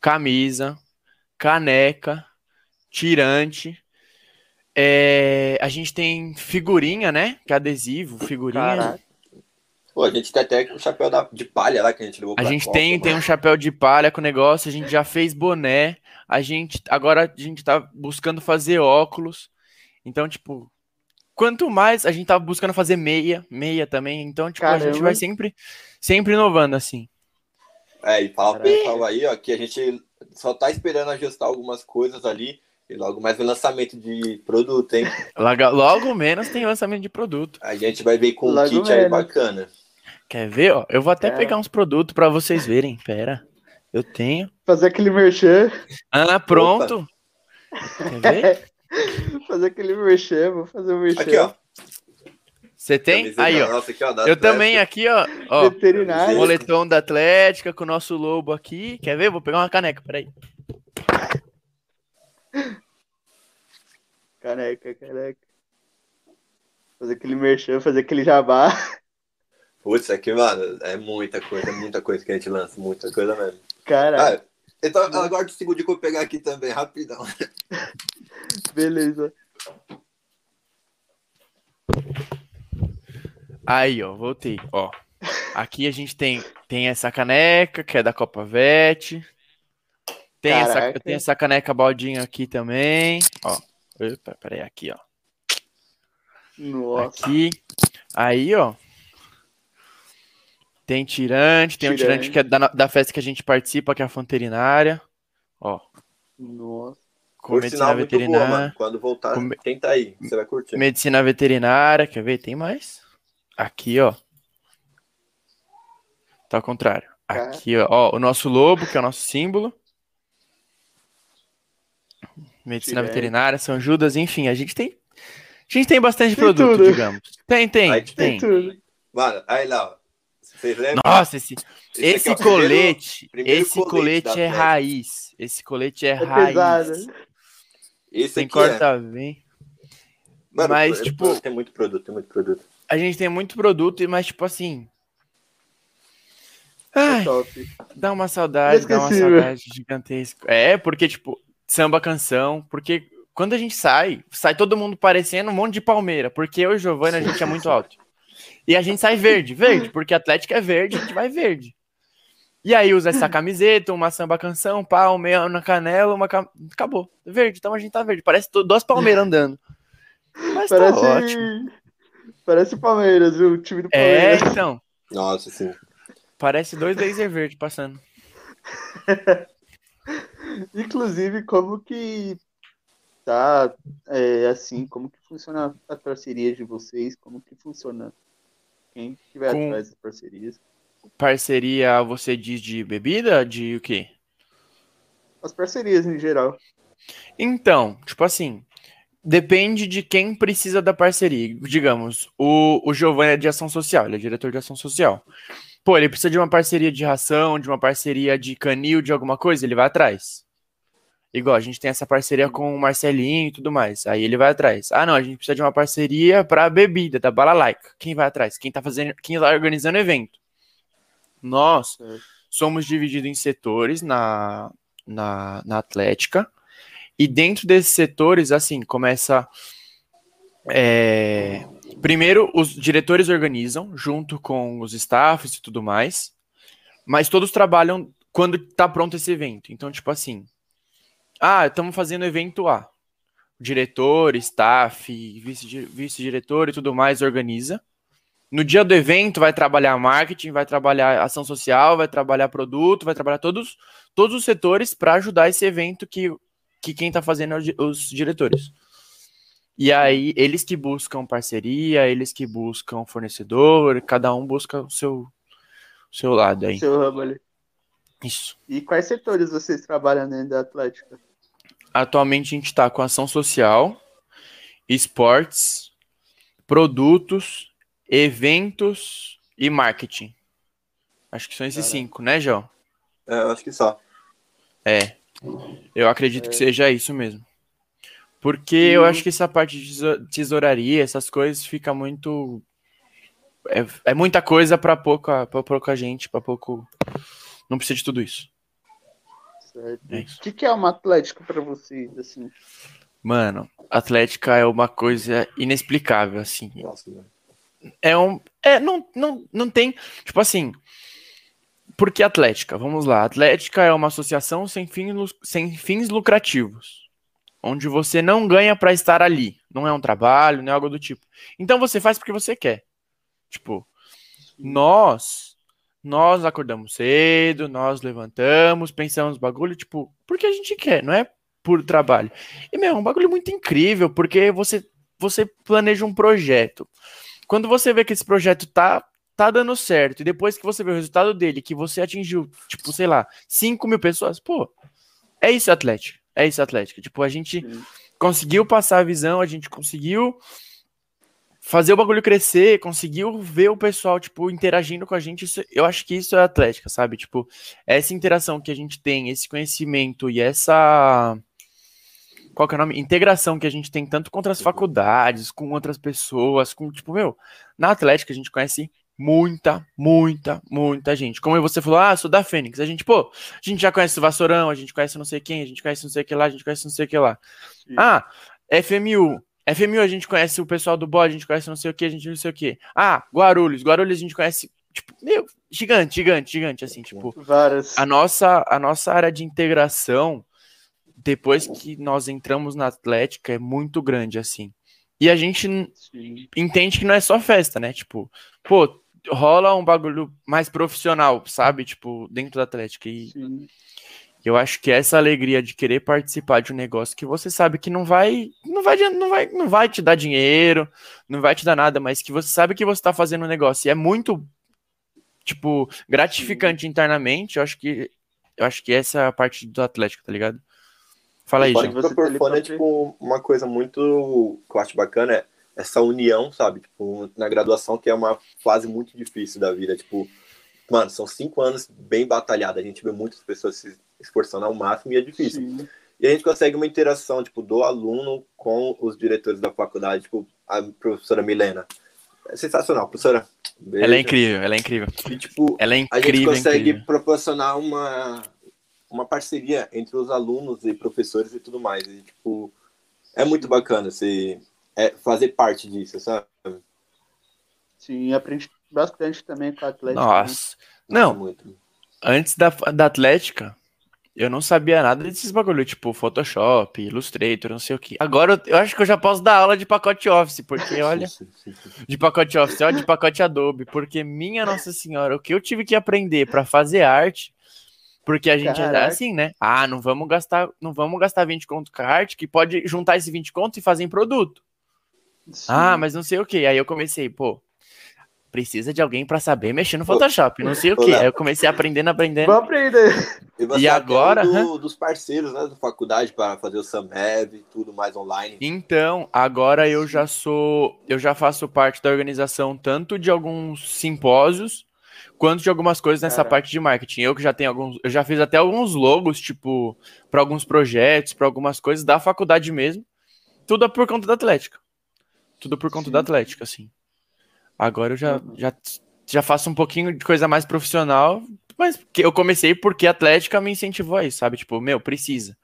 camisa, caneca, tirante. é, a gente tem figurinha, né? Que é adesivo, figurinha. Caraca. Pô, a gente tem até o chapéu da- de palha lá que a gente levou A pra gente Copa, tem, mano. tem um chapéu de palha com negócio, a gente já fez boné, a gente agora a gente tá buscando fazer óculos. Então, tipo, quanto mais a gente tá buscando fazer meia, meia também, então tipo, a gente Caramba. vai sempre sempre inovando assim. É, e fala pro pessoal aí, ó, que a gente só tá esperando ajustar algumas coisas ali. E logo mais o lançamento de produto, hein? Logo, logo menos tem lançamento de produto. A gente vai ver com um Logo kit aí menos. bacana. Quer ver, ó? Eu vou até É. pegar uns produtos pra vocês verem. Pera. Eu tenho. Fazer aquele merchan. Ah, pronto. Quer ver? Fazer aquele merchan, vou fazer o merchan. Aqui, ó. Você tem? Camiseta Aí, ó. Nossa, aqui, ó da Eu também aqui, ó. ó Veterinário. Moletom da Atlética com o nosso lobo aqui. Quer ver? Vou pegar uma caneca, peraí. Careca, careca. Fazer aquele merchan, fazer aquele jabá. Putz, aqui, mano, é muita coisa, é muita coisa que a gente lança, muita coisa mesmo. Cara, Ah, Então, agora o segundo que eu vou pegar aqui também, rapidão. Beleza. Aí, ó, voltei. Ó, aqui a gente tem, tem essa caneca, que é da Copa Vet. Tem essa, tem essa caneca baldinho aqui também. Ó, opa, peraí, aqui, ó. Nossa. Aqui. Aí, ó. Tem tirante, tem um tirante Tirante. que é da, da festa que a gente participa, que é a Fanterinária. Ó, Nossa. com Por medicina boa, veterinária. mano. Quando voltar, Com- tenta aí. Você vai curtir. Medicina veterinária, quer ver? Tem mais? Aqui, ó. Tá ao contrário. Aqui, ó, ó, o nosso lobo, que é o nosso símbolo. Medicina Tirante. veterinária, São Judas, enfim, a gente tem. A gente tem bastante Tem produto, tudo. digamos. Tem, tem, Aí tem. Tem tudo. Mano, aí lá, ó. Vocês lembram? Nossa, esse, Esse esse aqui é o primeiro- colete, primeiro esse colete colete é raiz. Esse colete é, É raiz. pesado. Esse Tem é. corta bem. Mano, mas, é- tipo- Tem muito produto, tem muito produto. A gente tem muito produto, mas tipo assim. É Ai, top. dá uma saudade, dá uma saudade gigantesca. É, porque, tipo, samba canção, porque quando a gente sai, sai todo mundo parecendo um monte de palmeira, porque eu e o Giovanni a gente é muito alto. E a gente sai verde, verde, porque Atlético é verde, a gente vai verde. E aí usa essa camiseta, uma samba canção, pá, um meio na canela, uma cam... acabou, verde, então a gente tá verde, parece duas palmeiras andando. Mas Parece. tá ótimo. Parece o Palmeiras, o time do É, Palmeiras. então, Nossa, sim. parece dois laser verde passando. Inclusive, como que tá é, assim, como que funciona a parceria de vocês? Como que funciona? Quem que vai Com- atrás das parcerias? Parceria, você diz de bebida? De o quê? As parcerias em geral. Então, tipo assim, depende de quem precisa da parceria. Digamos, o, o Giovanni é de ação social, ele é diretor de ação social. Pô, ele precisa de uma parceria de ração, de uma parceria de canil, de alguma coisa, ele vai atrás. Igual, a gente tem essa parceria com o Marcelinho e tudo mais. Aí ele vai atrás. Ah, não, a gente precisa de uma parceria pra bebida, da Balalaica. Quem vai atrás? Quem tá fazendo, quem tá organizando o evento. Nós somos divididos em setores na, na, na Atlética. E dentro desses setores, assim, começa. é, primeiro, os diretores organizam, junto com os staffs e tudo mais. Mas todos trabalham quando tá pronto esse evento. Então, tipo assim. Ah, estamos fazendo evento A. Diretor, staff, vice- vice-diretor e tudo mais organiza. No dia do evento vai trabalhar marketing, vai trabalhar ação social, vai trabalhar produto, vai trabalhar todos, todos os setores para ajudar esse evento que, que quem está fazendo é os diretores. E aí, eles que buscam parceria, eles que buscam fornecedor, cada um busca o seu, o seu lado aí. Seu ramo ali. Isso. E quais setores vocês trabalham dentro da Atlética? Atualmente a gente está com ação social, esportes, produtos, eventos e marketing. Acho que são esses cinco, né, João? É, eu acho que só. É. Eu acredito É. que seja isso mesmo. Porque eu acho que essa parte de teso- tesouraria, essas coisas, fica muito. É, é muita coisa para pouca, pra pouca gente, para pouco. Não precisa de tudo isso. Certo. É O que, que é uma Atlética para vocês, assim? Mano, Atlética é uma coisa inexplicável, assim. Nossa. É um. É, não, não, não tem. Tipo assim. Por que Atlética? Vamos lá. Atlética é uma associação sem, fim, lu- sem fins lucrativos. Onde você não ganha pra estar ali. Não é um trabalho, não é algo do tipo. Então você faz porque você quer. Tipo, nós. Nós acordamos cedo, nós levantamos, pensamos bagulho, tipo, porque a gente quer, não é por trabalho. E, meu, é um bagulho muito incrível, porque você, você planeja um projeto quando você vê que esse projeto tá, tá dando certo, e depois que você vê o resultado dele, que você atingiu, tipo, sei lá, 5 mil pessoas, pô, é isso, Atlético. É isso, Atlético. Tipo, a gente Sim. conseguiu passar a visão, a gente conseguiu fazer o bagulho crescer, conseguiu ver o pessoal, tipo, interagindo com a gente. Isso- eu acho que isso é Atlética, sabe? Tipo, essa interação que a gente tem, esse conhecimento e essa. Qual que é o nome? Integração que a gente tem tanto com outras faculdades, com outras pessoas, com, tipo, meu, na Atlética a gente conhece Muita, muita, muita gente. Como você falou, ah, sou da Fênix. A gente, pô, a gente já conhece o Vassourão, a gente conhece não sei quem, a gente conhece não sei o que lá, a gente conhece não sei o que lá. Ah, FMU. FMU a gente conhece o pessoal do bode, a gente conhece não sei o que, a gente não sei o que. Ah, Guarulhos. Guarulhos a gente conhece, tipo, meu, gigante, gigante, gigante, assim, tipo. Várias. A nossa, a nossa área de integração, depois que nós entramos na Atlética, é muito grande, assim. E a gente Sim. entende que não é só festa, né? Tipo, pô, rola um bagulho mais profissional, sabe? Tipo, dentro da Atlética. E Sim. Eu acho que essa alegria de querer participar de um negócio que você sabe que não vai, não vai, não vai, não vai te dar dinheiro, não vai te dar nada, mas que você sabe que você tá fazendo um negócio e é muito tipo gratificante Sim. internamente. Eu acho que eu acho que essa é a parte do Atlético, tá ligado? Fala aí, gente. Você por fora é tipo uma coisa muito que eu acho bacana é essa união, sabe? Tipo, na graduação, que é uma fase muito difícil da vida. Tipo, mano, são cinco anos bem batalhados. A gente vê muitas pessoas se esforçando ao máximo e é difícil. Sim. E a gente consegue uma interação, tipo, do aluno com os diretores da faculdade, tipo, a professora Milena. É sensacional, professora. Beijo. Ela é incrível, ela é incrível. E, tipo, ela é incrível, a gente consegue incrível. proporcionar uma uma parceria entre os alunos e professores e tudo mais. E, tipo, é muito bacana se é, fazer parte disso, sabe? Sim, aprendi bastante também com a Atlética. Né? Nossa, né? não, muito. antes da, da Atlética, eu não sabia nada desses bagulho, tipo Photoshop, Illustrator, não sei o que. Agora eu, eu, acho que eu já posso dar aula de pacote Office, porque olha, de pacote Office, olha, de pacote Adobe, porque minha Nossa Senhora, o que eu tive que aprender para fazer arte porque a gente é assim, né? Ah, não vamos gastar, não vamos gastar 20 conto com a arte, que pode juntar esse 20 conto e fazer em produto. Sim. Ah, mas não sei o que. Aí eu comecei, pô, precisa de alguém para saber mexer no Photoshop, não sei o que. Eu comecei aprendendo, aprendendo. Vou aprender. E, e agora, do, dos parceiros, né, da faculdade para fazer o Samhev e tudo mais online. Então, agora eu já sou, eu já faço parte da organização tanto de alguns simpósios quanto de algumas coisas nessa Cara. parte de marketing. Eu que já tenho alguns, eu já fiz até alguns logos, tipo, para alguns projetos, para algumas coisas da faculdade mesmo. Tudo é por conta da Atlética. Tudo por conta Sim. da Atlética, assim. Agora eu já, uhum. já, já faço um pouquinho de coisa mais profissional, mas eu comecei porque a Atlética me incentivou a isso, sabe? Tipo, meu, precisa.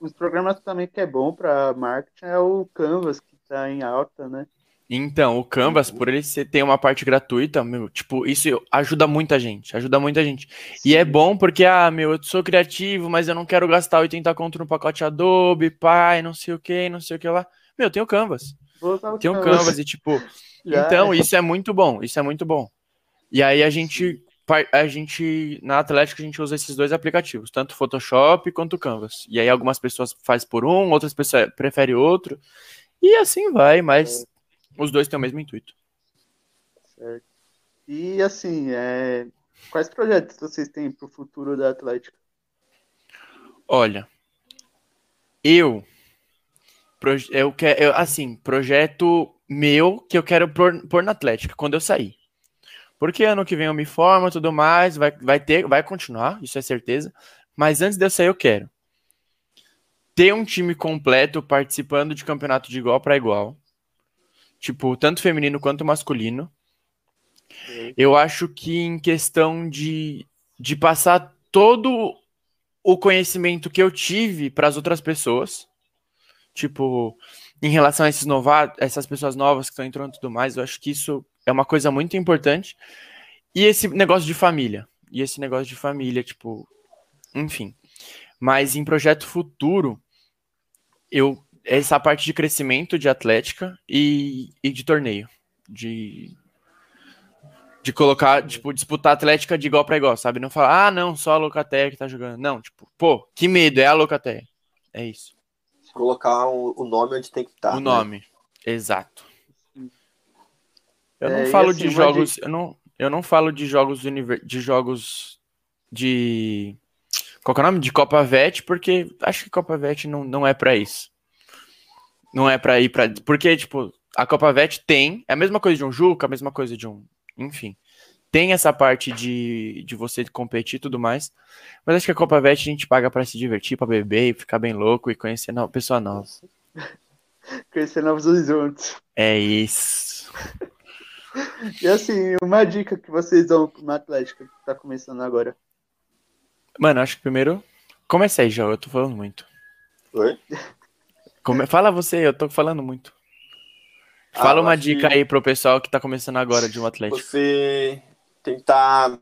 Os programas também que é bom para marketing é o Canvas, que está em alta, né? Então, o Canvas, por ele ter uma parte gratuita, meu, tipo, isso ajuda muita gente, ajuda muita gente. Sim. E é bom porque, ah, meu, eu sou criativo, mas eu não quero gastar 80 conto no pacote Adobe, pai, não sei o que, não sei o que lá. Meu, tem o Canvas. Tem o Canvas e, tipo, então, é. isso é muito bom, isso é muito bom. E aí a gente, a gente, na Atlética, a gente usa esses dois aplicativos, tanto Photoshop quanto Canvas. E aí algumas pessoas faz por um, outras pessoas preferem outro. E assim vai, mas os dois têm o mesmo intuito. Certo. E assim, é... quais projetos vocês têm para o futuro da Atlética? Olha, eu eu quero assim projeto meu que eu quero pôr, pôr na Atlética quando eu sair. Porque ano que vem eu me formo tudo mais, vai, vai ter, vai continuar, isso é certeza. Mas antes de eu sair, eu quero ter um time completo participando de campeonato de igual para igual tipo, tanto feminino quanto masculino. Eu acho que em questão de, de passar todo o conhecimento que eu tive para as outras pessoas, tipo, em relação a esses novatos, essas pessoas novas que estão entrando e tudo mais, eu acho que isso é uma coisa muito importante. E esse negócio de família, e esse negócio de família, tipo, enfim. Mas em projeto futuro, eu essa parte de crescimento de atlética e, e de torneio. De, de colocar, tipo, disputar atlética de igual para igual, sabe? Não falar, ah, não, só a Locateia que tá jogando. Não, tipo, pô, que medo, é a Locateia. É isso. Colocar o, o nome onde tem que estar. O né? nome, exato. Eu é, não falo assim, de jogos, eu não, eu não falo de jogos de jogos de qual é o nome? De Copa Vet, porque acho que Copa Vet não, não é para isso. Não é para ir para porque tipo a Copa Vet tem é a mesma coisa de um Juca, a mesma coisa de um, enfim, tem essa parte de, de você competir e tudo mais. Mas acho que a Copa Vet a gente paga para se divertir, para beber e ficar bem louco e conhecer no, pessoa nova. conhecer novos horizontes. É isso. E assim, uma dica que vocês dão na Atlética que tá começando agora. Mano, acho que primeiro. Comecei já, eu tô falando muito. Oi? Come... Fala você, eu tô falando muito. Ah, Fala eu uma dica que- aí pro pessoal que tá começando agora de um Atlético. Você tentar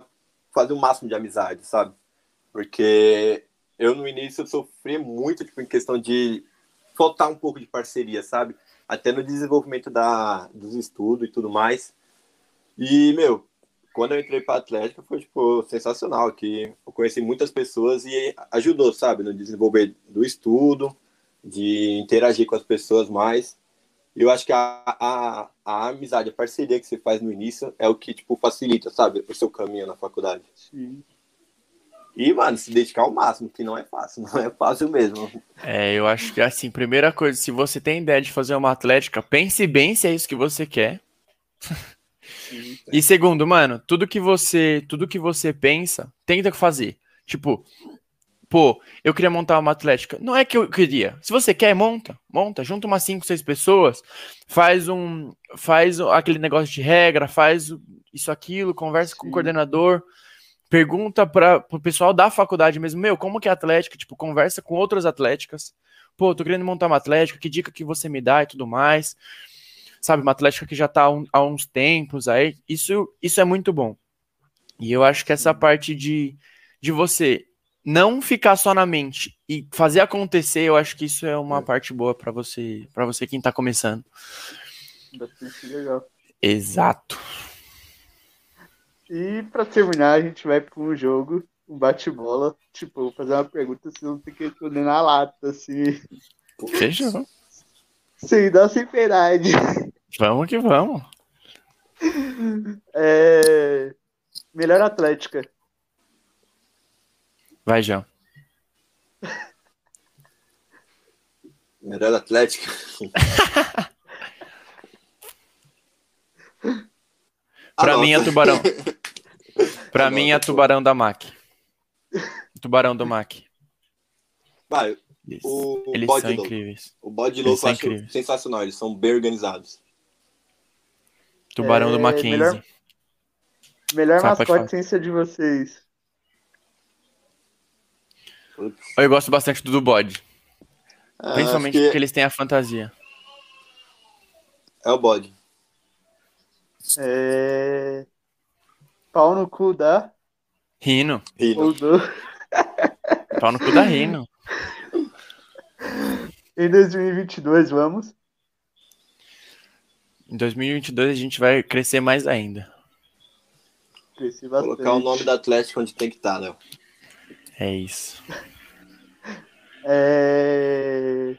fazer o máximo de amizade, sabe? Porque eu no início eu sofri muito tipo, em questão de faltar um pouco de parceria, sabe? Até no desenvolvimento da, dos estudos e tudo mais. E, meu, quando eu entrei para Atlética foi tipo sensacional, que eu conheci muitas pessoas e ajudou, sabe, no desenvolver do estudo, de interagir com as pessoas mais. Eu acho que a, a, a amizade, a parceria que você faz no início é o que tipo facilita, sabe, o seu caminho na faculdade. Sim. E, mano, se dedicar ao máximo, que não é fácil, não é fácil mesmo. É, eu acho que assim, primeira coisa, se você tem ideia de fazer uma Atlética, pense bem se é isso que você quer. sim. E segundo, mano, tudo que você, tudo que você pensa, tenta fazer. Tipo, pô, eu queria montar uma atlética. Não é que eu queria. Se você quer, monta, monta, junta umas 5, 6 pessoas, faz um, faz aquele negócio de regra, faz isso aquilo, conversa com o Sim. coordenador, pergunta para o pessoal da faculdade mesmo, meu, como que é a atlética? Tipo, conversa com outras atléticas. Pô, tô querendo montar uma atlética, que dica que você me dá e tudo mais. Sabe, uma atlética que já tá há, há uns tempos aí. Isso, isso é muito bom. E eu acho que essa parte de, de você não ficar só na mente e fazer acontecer, eu acho que isso é uma É. parte boa para você, para você quem tá começando. Bastante legal. Exato. E pra terminar, a gente vai pra um jogo, um bate-bola. Tipo, vou fazer uma pergunta, vocês vão ter que responder na lata, assim. Fechou. Sem dar sem piedade. Vamos que vamos. É... Melhor Atlética. Vai, João. Melhor Atlética. Pra Ah, mim é nossa. tubarão. Pra Ah, mim nossa, é tubarão da MAC. Tubarão do MAC. Vai, Eles, o eles bode são louco. incríveis. O bode louco são eu acho incríveis. sensacional, eles são bem organizados. Tubarão do É, Mackenzie. melhor- Melhor mascote sem ser de vocês. Eu gosto bastante do do bode. É, Principalmente que porque eles têm a fantasia. É o bode. É... Pau no cu da. Rino. Rino. Do. Pau no cu da Rino. Em 2022, vamos. Em 2022 a gente vai crescer mais ainda. Cresci bastante. Colocar o nome da Atlético onde tem que estar, Léo. É isso. É...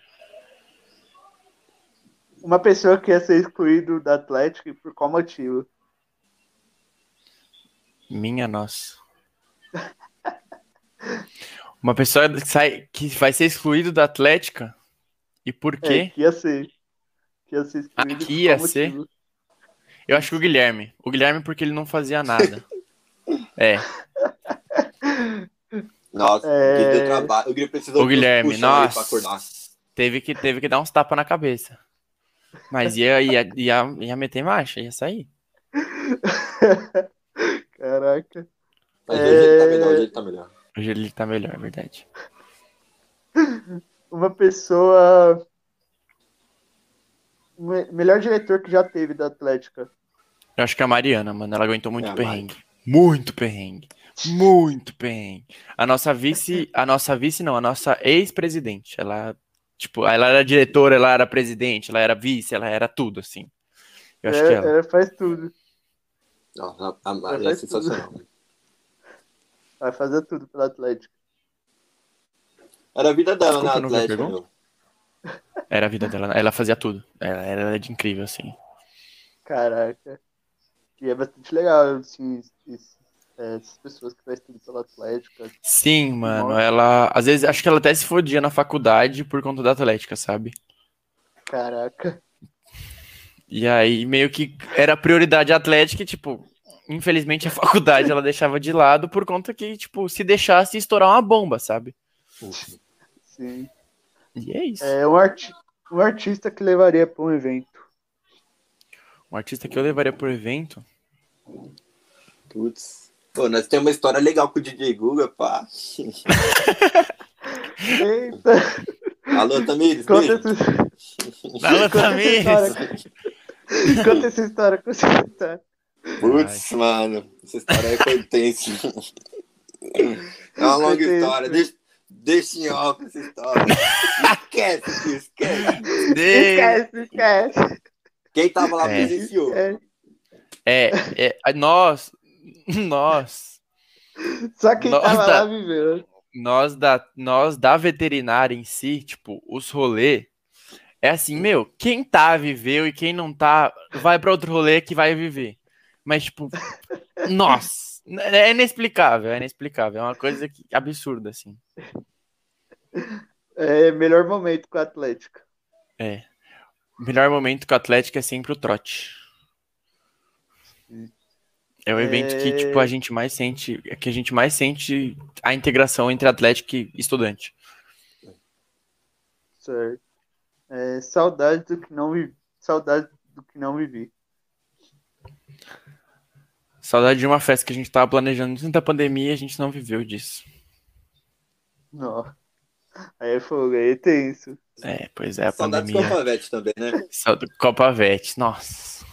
Uma pessoa que ia ser excluído da Atlético e por qual motivo? Minha nossa. Uma pessoa que, sai, que vai ser excluído da Atlética. E por É, quê? que ia ser. Que ia ser excluído Aqui ia ser? motivo? Eu acho que o Guilherme. O Guilherme porque ele não fazia nada. É, Nossa, É. deu trabalho. O Gui precisou o Guilherme, nossa. Teve que, teve que dar uns tapas na cabeça. Mas ia, ia, ia, ia meter marcha, ia sair. Caraca. Mas hoje ele tá É. melhor, hoje ele tá melhor. Hoje ele tá melhor, é verdade. Uma pessoa. Me- Melhor diretor que já teve da Atlética. Eu acho que a Mariana, mano, ela aguentou muito É, perrengue. Muito perrengue. Muito perrengue. A nossa vice, a nossa vice não, a nossa ex-presidente, ela, tipo, ela era diretora, ela era presidente, ela era vice, ela era tudo, assim. Eu acho que É, ela. ela faz tudo. Nossa, a, Maria é faz tudo. sensacional. Vai fazer tudo pela Atlético. Era a vida dela Desculpa, na Atlético. Era a vida dela, ela fazia tudo. Ela era de incrível, assim. Caraca. E é bastante legal, assim, esse- é, essas pessoas que fazem tudo pela Atlético. Sim, mano, Nossa. ela. Às vezes, acho que ela até se fodia na faculdade por conta da Atlética, sabe? Caraca. E aí, meio que era prioridade atlética e, tipo, infelizmente a faculdade ela deixava de lado por conta que, tipo, se deixasse estourar uma bomba, sabe? Sim. E é isso. É um, arti um artista que levaria pra um evento. Um artista que eu levaria pro evento. Putz. Pô, nós temos uma história legal com o DJ Guga, pá. Eita! Alô, Tamires, Conta beijo. essa, Alô, Tamires! história. Conta essa história, conta essa história. Putz, mano, essa história aí foi tensa. É uma longa história, deixa, deixa em off essa história. Esquece, esquece. Esquece, esquece. Quem tava lá É. presenciou. É. É, é, nós, nós, Só quem Nossa. tava lá viveu. nós da, nós da veterinária em si, tipo, os rolê, é assim, meu, quem tá viveu e quem não tá, vai pra outro rolê que vai viver. Mas, tipo, nossa, é inexplicável, é inexplicável, é uma coisa que, absurda, assim. É, melhor momento com o Atlético. É. Melhor momento com o Atlético é sempre o trote. É o evento que, É. tipo, a gente mais sente, é que a gente mais sente a integração entre Atlético e estudante. Certo. É, saudade do que não vivi. Saudade do que não vivi. Saudade de uma festa que a gente tava planejando antes da pandemia e a gente não viveu disso. Não. Aí é fogo, aí é tenso. É, pois é, a Saudades pandemia. Copa Vete também, né? Saud- Copa Vete, nossa.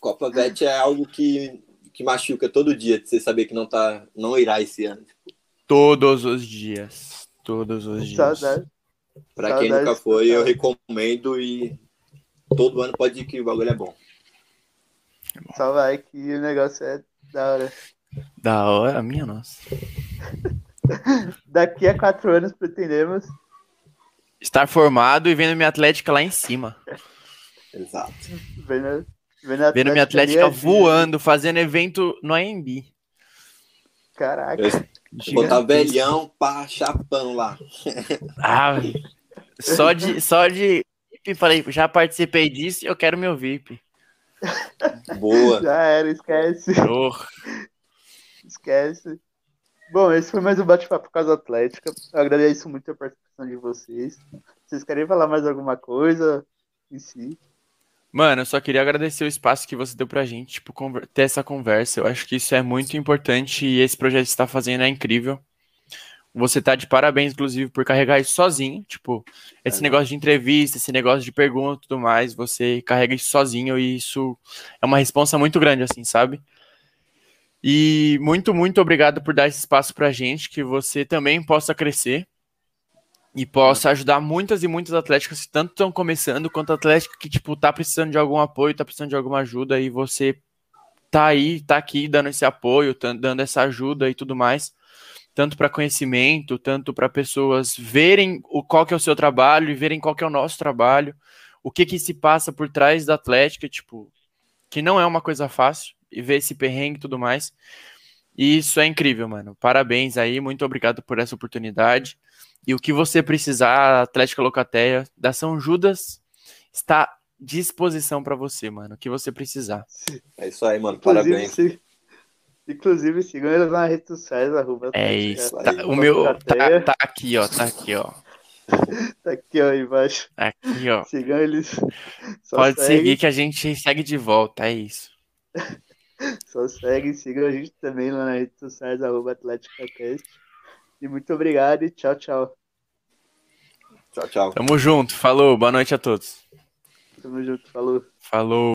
Copa Vete é algo que, que machuca todo dia, de você saber que não, tá, não irá esse ano. Todos os dias. Todos os dias. Pra quem nunca foi, eu recomendo e todo ano pode ir que o bagulho é bom. Só vai que o negócio é da hora. Da hora, minha nossa. Daqui a quatro anos pretendemos. Estar formado e vendo minha Atlética lá em cima. Exato. Vendo, vendo, a Vendo minha Atlética dia. voando, fazendo evento no AMB. Caraca. Eu vou estar velhão, pá, chapão lá. Ah, só de, só de VIP, falei, já participei disso e eu quero meu VIP. Boa. Já era, esquece. Oh, Esquece. Bom, esse foi mais um bate-papo com a Atlética. Eu agradeço muito a participação de vocês. Vocês querem falar mais alguma coisa em si? Mano, eu só queria agradecer o espaço que você deu pra gente, tipo, ter essa conversa. Eu acho que isso é muito importante e esse projeto que você tá fazendo é incrível. Você tá de parabéns, inclusive, por carregar isso sozinho. Tipo, esse negócio de entrevista, esse negócio de pergunta e tudo mais, você carrega isso sozinho e isso é uma responsa muito grande, assim, sabe? E muito, muito obrigado por dar esse espaço pra gente, que você também possa crescer e possa ajudar muitas e muitas atléticas que tanto estão começando, quanto atlética que, tipo, tá precisando de algum apoio, tá precisando de alguma ajuda, e você tá aí, tá aqui dando esse apoio, tá dando essa ajuda e tudo mais, tanto para conhecimento, tanto para pessoas verem o qual que é o seu trabalho e verem qual que é o nosso trabalho, o que que se passa por trás da atlética, tipo, que não é uma coisa fácil, e ver esse perrengue e tudo mais. E isso é incrível, mano. Parabéns aí, muito obrigado por essa oportunidade. E o que você precisar, a Atlética Locateia da São Judas está à disposição para você, mano. O que você precisar. É isso aí, mano. Inclusive, Parabéns. se- inclusive sigam eles nas redes sociais, arroba É isso. aí. Tá- o meu tá, tá aqui, ó. Tá aqui, ó. Tá aqui, ó, embaixo. Aqui, ó. Sigam eles. Só Pode segue, seguir que a gente segue de volta, é isso. Só segue, sigam a gente também lá nas redes sociais, arroba AtléticaCast. E muito obrigado e tchau, tchau. Tchau, tchau. Tamo junto. Falou. Boa noite a todos. Tamo junto, falou. Falou.